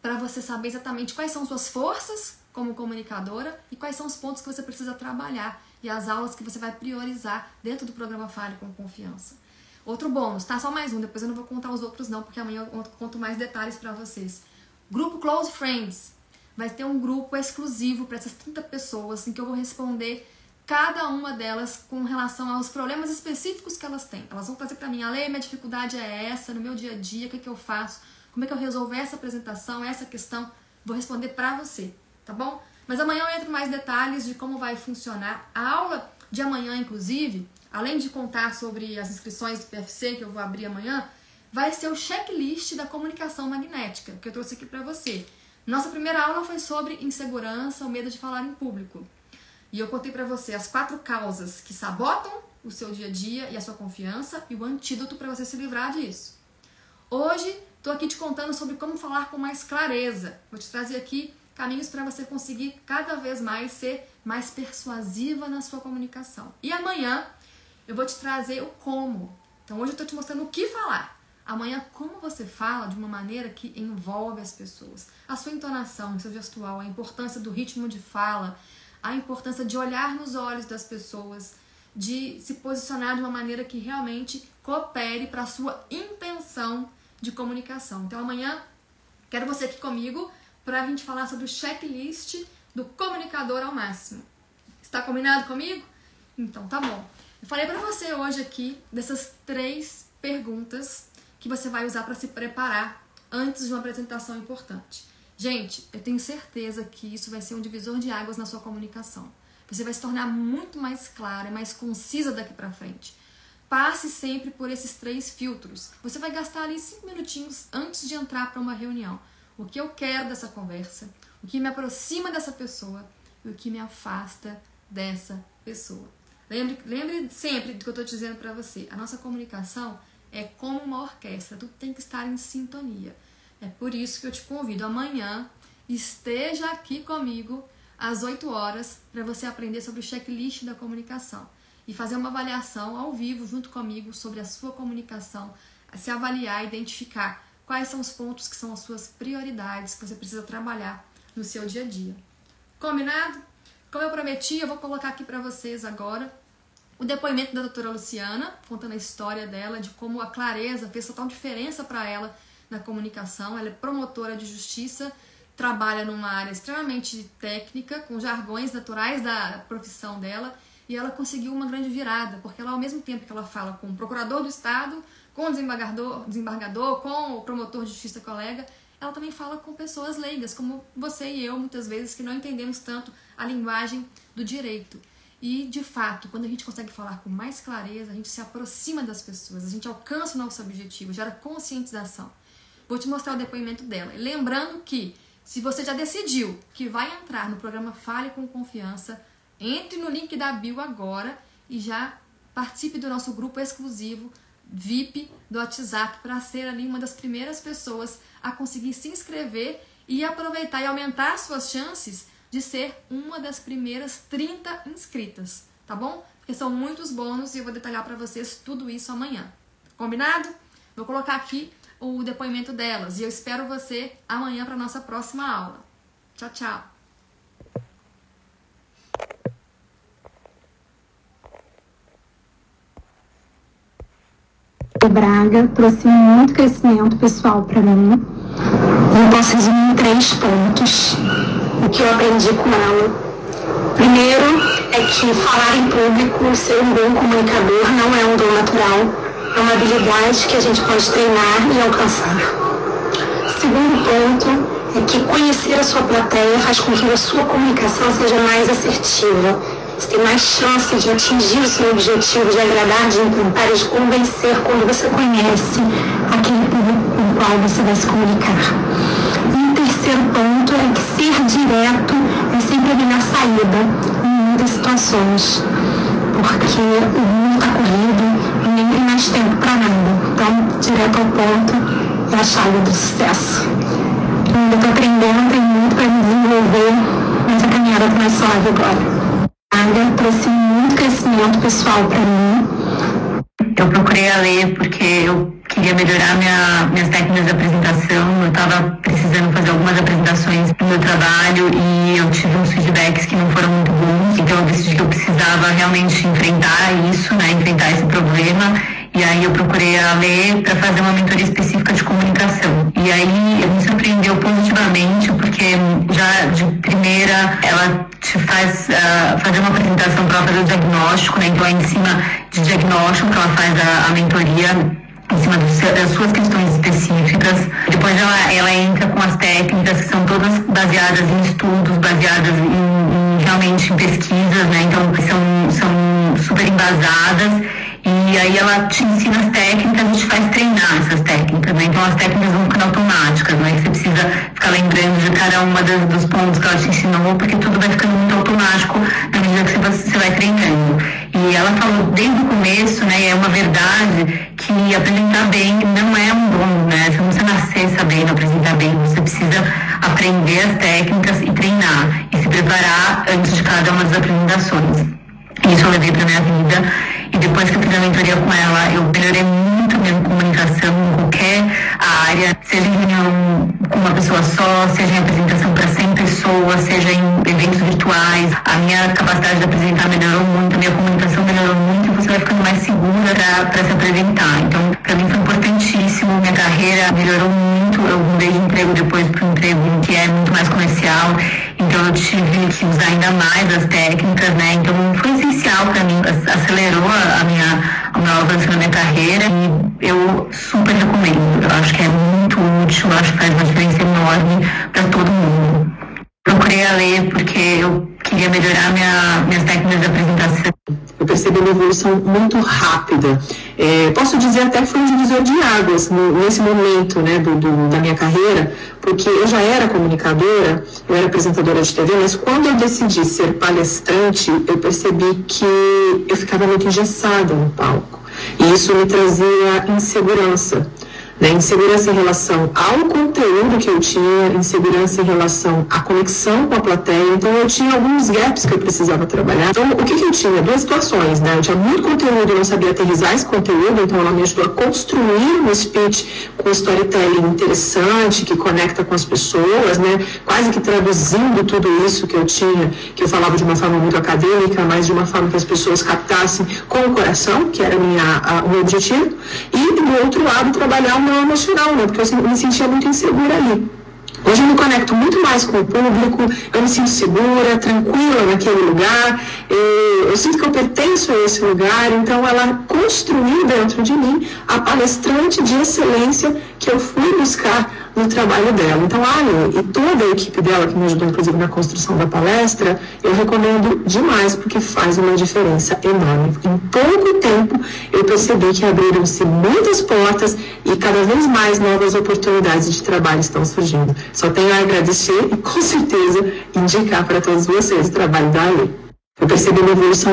para você saber exatamente quais são suas forças como comunicadora e quais são os pontos que você precisa trabalhar e as aulas que você vai priorizar dentro do programa Fale com Confiança. Outro bônus, tá? Só mais um, depois eu não vou contar os outros não, porque amanhã eu conto mais detalhes para vocês. Grupo Close Friends. Vai ter um grupo exclusivo para essas 30 pessoas em que eu vou responder cada uma delas com relação aos problemas específicos que elas têm. Elas vão trazer para mim, Ale, minha dificuldade é essa, no meu dia a dia, o que, é que eu faço? Como é que eu resolvo essa apresentação, essa questão? Vou responder para você, tá bom? Mas amanhã eu entro mais detalhes de como vai funcionar. A aula de amanhã, inclusive, além de contar sobre as inscrições do PFC que eu vou abrir amanhã, vai ser o checklist da comunicação magnética, que eu trouxe aqui para você. Nossa primeira aula foi sobre insegurança, o medo de falar em público. E eu contei para você as quatro causas que sabotam o seu dia a dia e a sua confiança e o antídoto para você se livrar disso. Hoje, estou aqui te contando sobre como falar com mais clareza. Vou te trazer aqui caminhos para você conseguir cada vez mais ser mais persuasiva na sua comunicação. E amanhã eu vou te trazer o como. Então hoje eu estou te mostrando o que falar. Amanhã, como você fala de uma maneira que envolve as pessoas. A sua entonação, seu gestual, a importância do ritmo de fala, a importância de olhar nos olhos das pessoas, de se posicionar de uma maneira que realmente coopere para a sua intenção de comunicação. Então, amanhã, quero você aqui comigo para a gente falar sobre o checklist do comunicador ao máximo. Está combinado comigo? Então, tá bom. Eu falei para você hoje aqui dessas três perguntas que você vai usar para se preparar antes de uma apresentação importante. Gente, eu tenho certeza que isso vai ser um divisor de águas na sua comunicação. Você vai se tornar muito mais clara e mais concisa daqui para frente. Passe sempre por esses três filtros. Você vai gastar ali cinco minutinhos antes de entrar para uma reunião. O que eu quero dessa conversa, o que me aproxima dessa pessoa e o que me afasta dessa pessoa. Lembre, lembre sempre do que eu estou dizendo para você. A nossa comunicação é como uma orquestra, tudo tem que estar em sintonia. É por isso que eu te convido amanhã, esteja aqui comigo às 8 horas, para você aprender sobre o checklist da comunicação e fazer uma avaliação ao vivo junto comigo sobre a sua comunicação, se avaliar, identificar quais são os pontos que são as suas prioridades que você precisa trabalhar no seu dia a dia. Combinado? Como eu prometi, eu vou colocar aqui para vocês agora o depoimento da doutora Luciana, contando a história dela, de como a clareza fez total diferença para ela na comunicação. Ela é promotora de justiça, trabalha numa área extremamente técnica, com jargões naturais da profissão dela, e ela conseguiu uma grande virada, porque ela, ao mesmo tempo que ela fala com o procurador do Estado, com o desembargador, desembargador com o promotor de justiça colega, ela também fala com pessoas leigas, como você e eu, muitas vezes, que não entendemos tanto a linguagem do direito. E, de fato, quando a gente consegue falar com mais clareza, a gente se aproxima das pessoas, a gente alcança o nosso objetivo, gera conscientização. Vou te mostrar o depoimento dela. Lembrando que, se você já decidiu que vai entrar no programa Fale com Confiança, entre no link da bio agora e já participe do nosso grupo exclusivo VIP do WhatsApp para ser ali uma das primeiras pessoas a conseguir se inscrever e aproveitar e aumentar suas chances de ser uma das primeiras 30 inscritas, tá bom? Porque são muitos bônus e eu vou detalhar para vocês tudo isso amanhã. Combinado? Vou colocar aqui o depoimento delas e eu espero você amanhã para nossa próxima aula. Tchau, tchau. Braga trouxe muito crescimento pessoal para mim. Eu posso resumir em três pontos o que eu aprendi com ela. Primeiro é que falar em público, ser um bom comunicador não é um dom natural, é uma habilidade que a gente pode treinar e alcançar. Segundo ponto é que conhecer a sua plateia faz com que a sua comunicação seja mais assertiva você tem mais chance de atingir o seu objetivo, de agradar, de encantar e de convencer quando você conhece aquele público com o qual você vai se comunicar. E o terceiro ponto ser direto é sempre a melhor saída em muitas situações, porque o mundo está corrido e nem tem mais tempo para nada. Então, direto ao ponto é a chave do sucesso. Eu ainda estou aprendendo, tem muito para me desenvolver, mas a caminhada está mais suave agora área trouxe muito crescimento pessoal para mim. Eu procurei a ler porque eu queria melhorar minha, minhas técnicas de apresentação. Eu estava precisando fazer algumas apresentações no meu trabalho e eu tive uns feedbacks que não foram muito bons. Então eu decidi que eu precisava realmente enfrentar isso, né, enfrentar esse problema e aí eu procurei a ler para fazer uma mentoria específica de comunicação. E aí me surpreendeu positivamente, porque já de primeira ela te faz uh, fazer uma apresentação própria do diagnóstico, né? Então é em cima de diagnóstico que ela faz a, a mentoria em cima das suas questões específicas. Depois ela, ela entra com as técnicas que são todas baseadas em estudos, baseadas em, em realmente em pesquisas, né? Então são, são super embasadas e aí ela te ensina as técnicas e te faz treinar essas técnicas, né? Então as técnicas vão ficando automáticas, né? Você precisa ficar lembrando de cada uma das, dos pontos que ela te ensinou, porque tudo vai ficando muito automático na medida que você, você vai treinando. E ela falou desde o começo, né? É uma verdade que apresentar bem não é um dom, né? Você não precisa nascer sabendo apresentar bem, você precisa aprender as técnicas e treinar e se preparar antes de cada uma das apresentações. Isso eu levei para minha vida e depois que eu fiz a mentoria com ela, eu melhorei muito minha comunicação em qualquer área, seja em reunião com uma pessoa só, seja em apresentação para 100 pessoas, seja em eventos virtuais. A minha capacidade de apresentar melhorou muito, a minha comunicação melhorou muito e você vai ficando mais segura para se apresentar. Então, para mim foi importantíssimo, minha carreira melhorou muito. Eu mudei de emprego depois para um emprego que é muito mais comercial. Então eu tive que usar ainda mais as técnicas, né? Então foi essencial para mim, acelerou a minha, o meu avanço na minha carreira e eu super recomendo. Eu acho que é muito útil, acho que faz uma diferença enorme para todo mundo. Procurei a ler porque eu queria melhorar minha, minhas técnicas de apresentação. Eu percebi uma evolução muito rápida. É, posso dizer até que foi um divisor de águas no, nesse momento né, do, do, da minha carreira, porque eu já era comunicadora, eu era apresentadora de TV, mas quando eu decidi ser palestrante, eu percebi que eu ficava muito engessada no palco. E isso me trazia insegurança. Né? Insegurança em relação ao conteúdo que eu tinha, insegurança em relação à conexão com a plateia. Então, eu tinha alguns gaps que eu precisava trabalhar. Então, o que, que eu tinha? Duas situações, né? Eu tinha muito conteúdo e não sabia aterrizar esse conteúdo, então ela me ajudou a construir um speech com storytelling interessante, que conecta com as pessoas, né? Quase que traduzindo tudo isso que eu tinha, que eu falava de uma forma muito acadêmica, mas de uma forma que as pessoas captassem com o coração, que era minha, a, o meu objetivo. E, do outro lado, trabalhar o meu emocional, né? Porque eu me sentia muito insegura ali. Hoje eu me conecto muito mais com o público, eu me sinto segura, tranquila naquele lugar, eu sinto que eu pertenço a esse lugar, então ela construiu dentro de mim a palestrante de excelência que eu fui buscar no trabalho dela. Então, a Anne e toda a equipe dela, que me ajudou inclusive na construção da palestra, eu recomendo demais porque faz uma diferença enorme. Em pouco tempo, eu percebi que abriram-se muitas portas e cada vez mais novas oportunidades de trabalho estão surgindo. Só tenho a agradecer e, com certeza, indicar para todos vocês o trabalho da Ale. Eu percebi uma evolução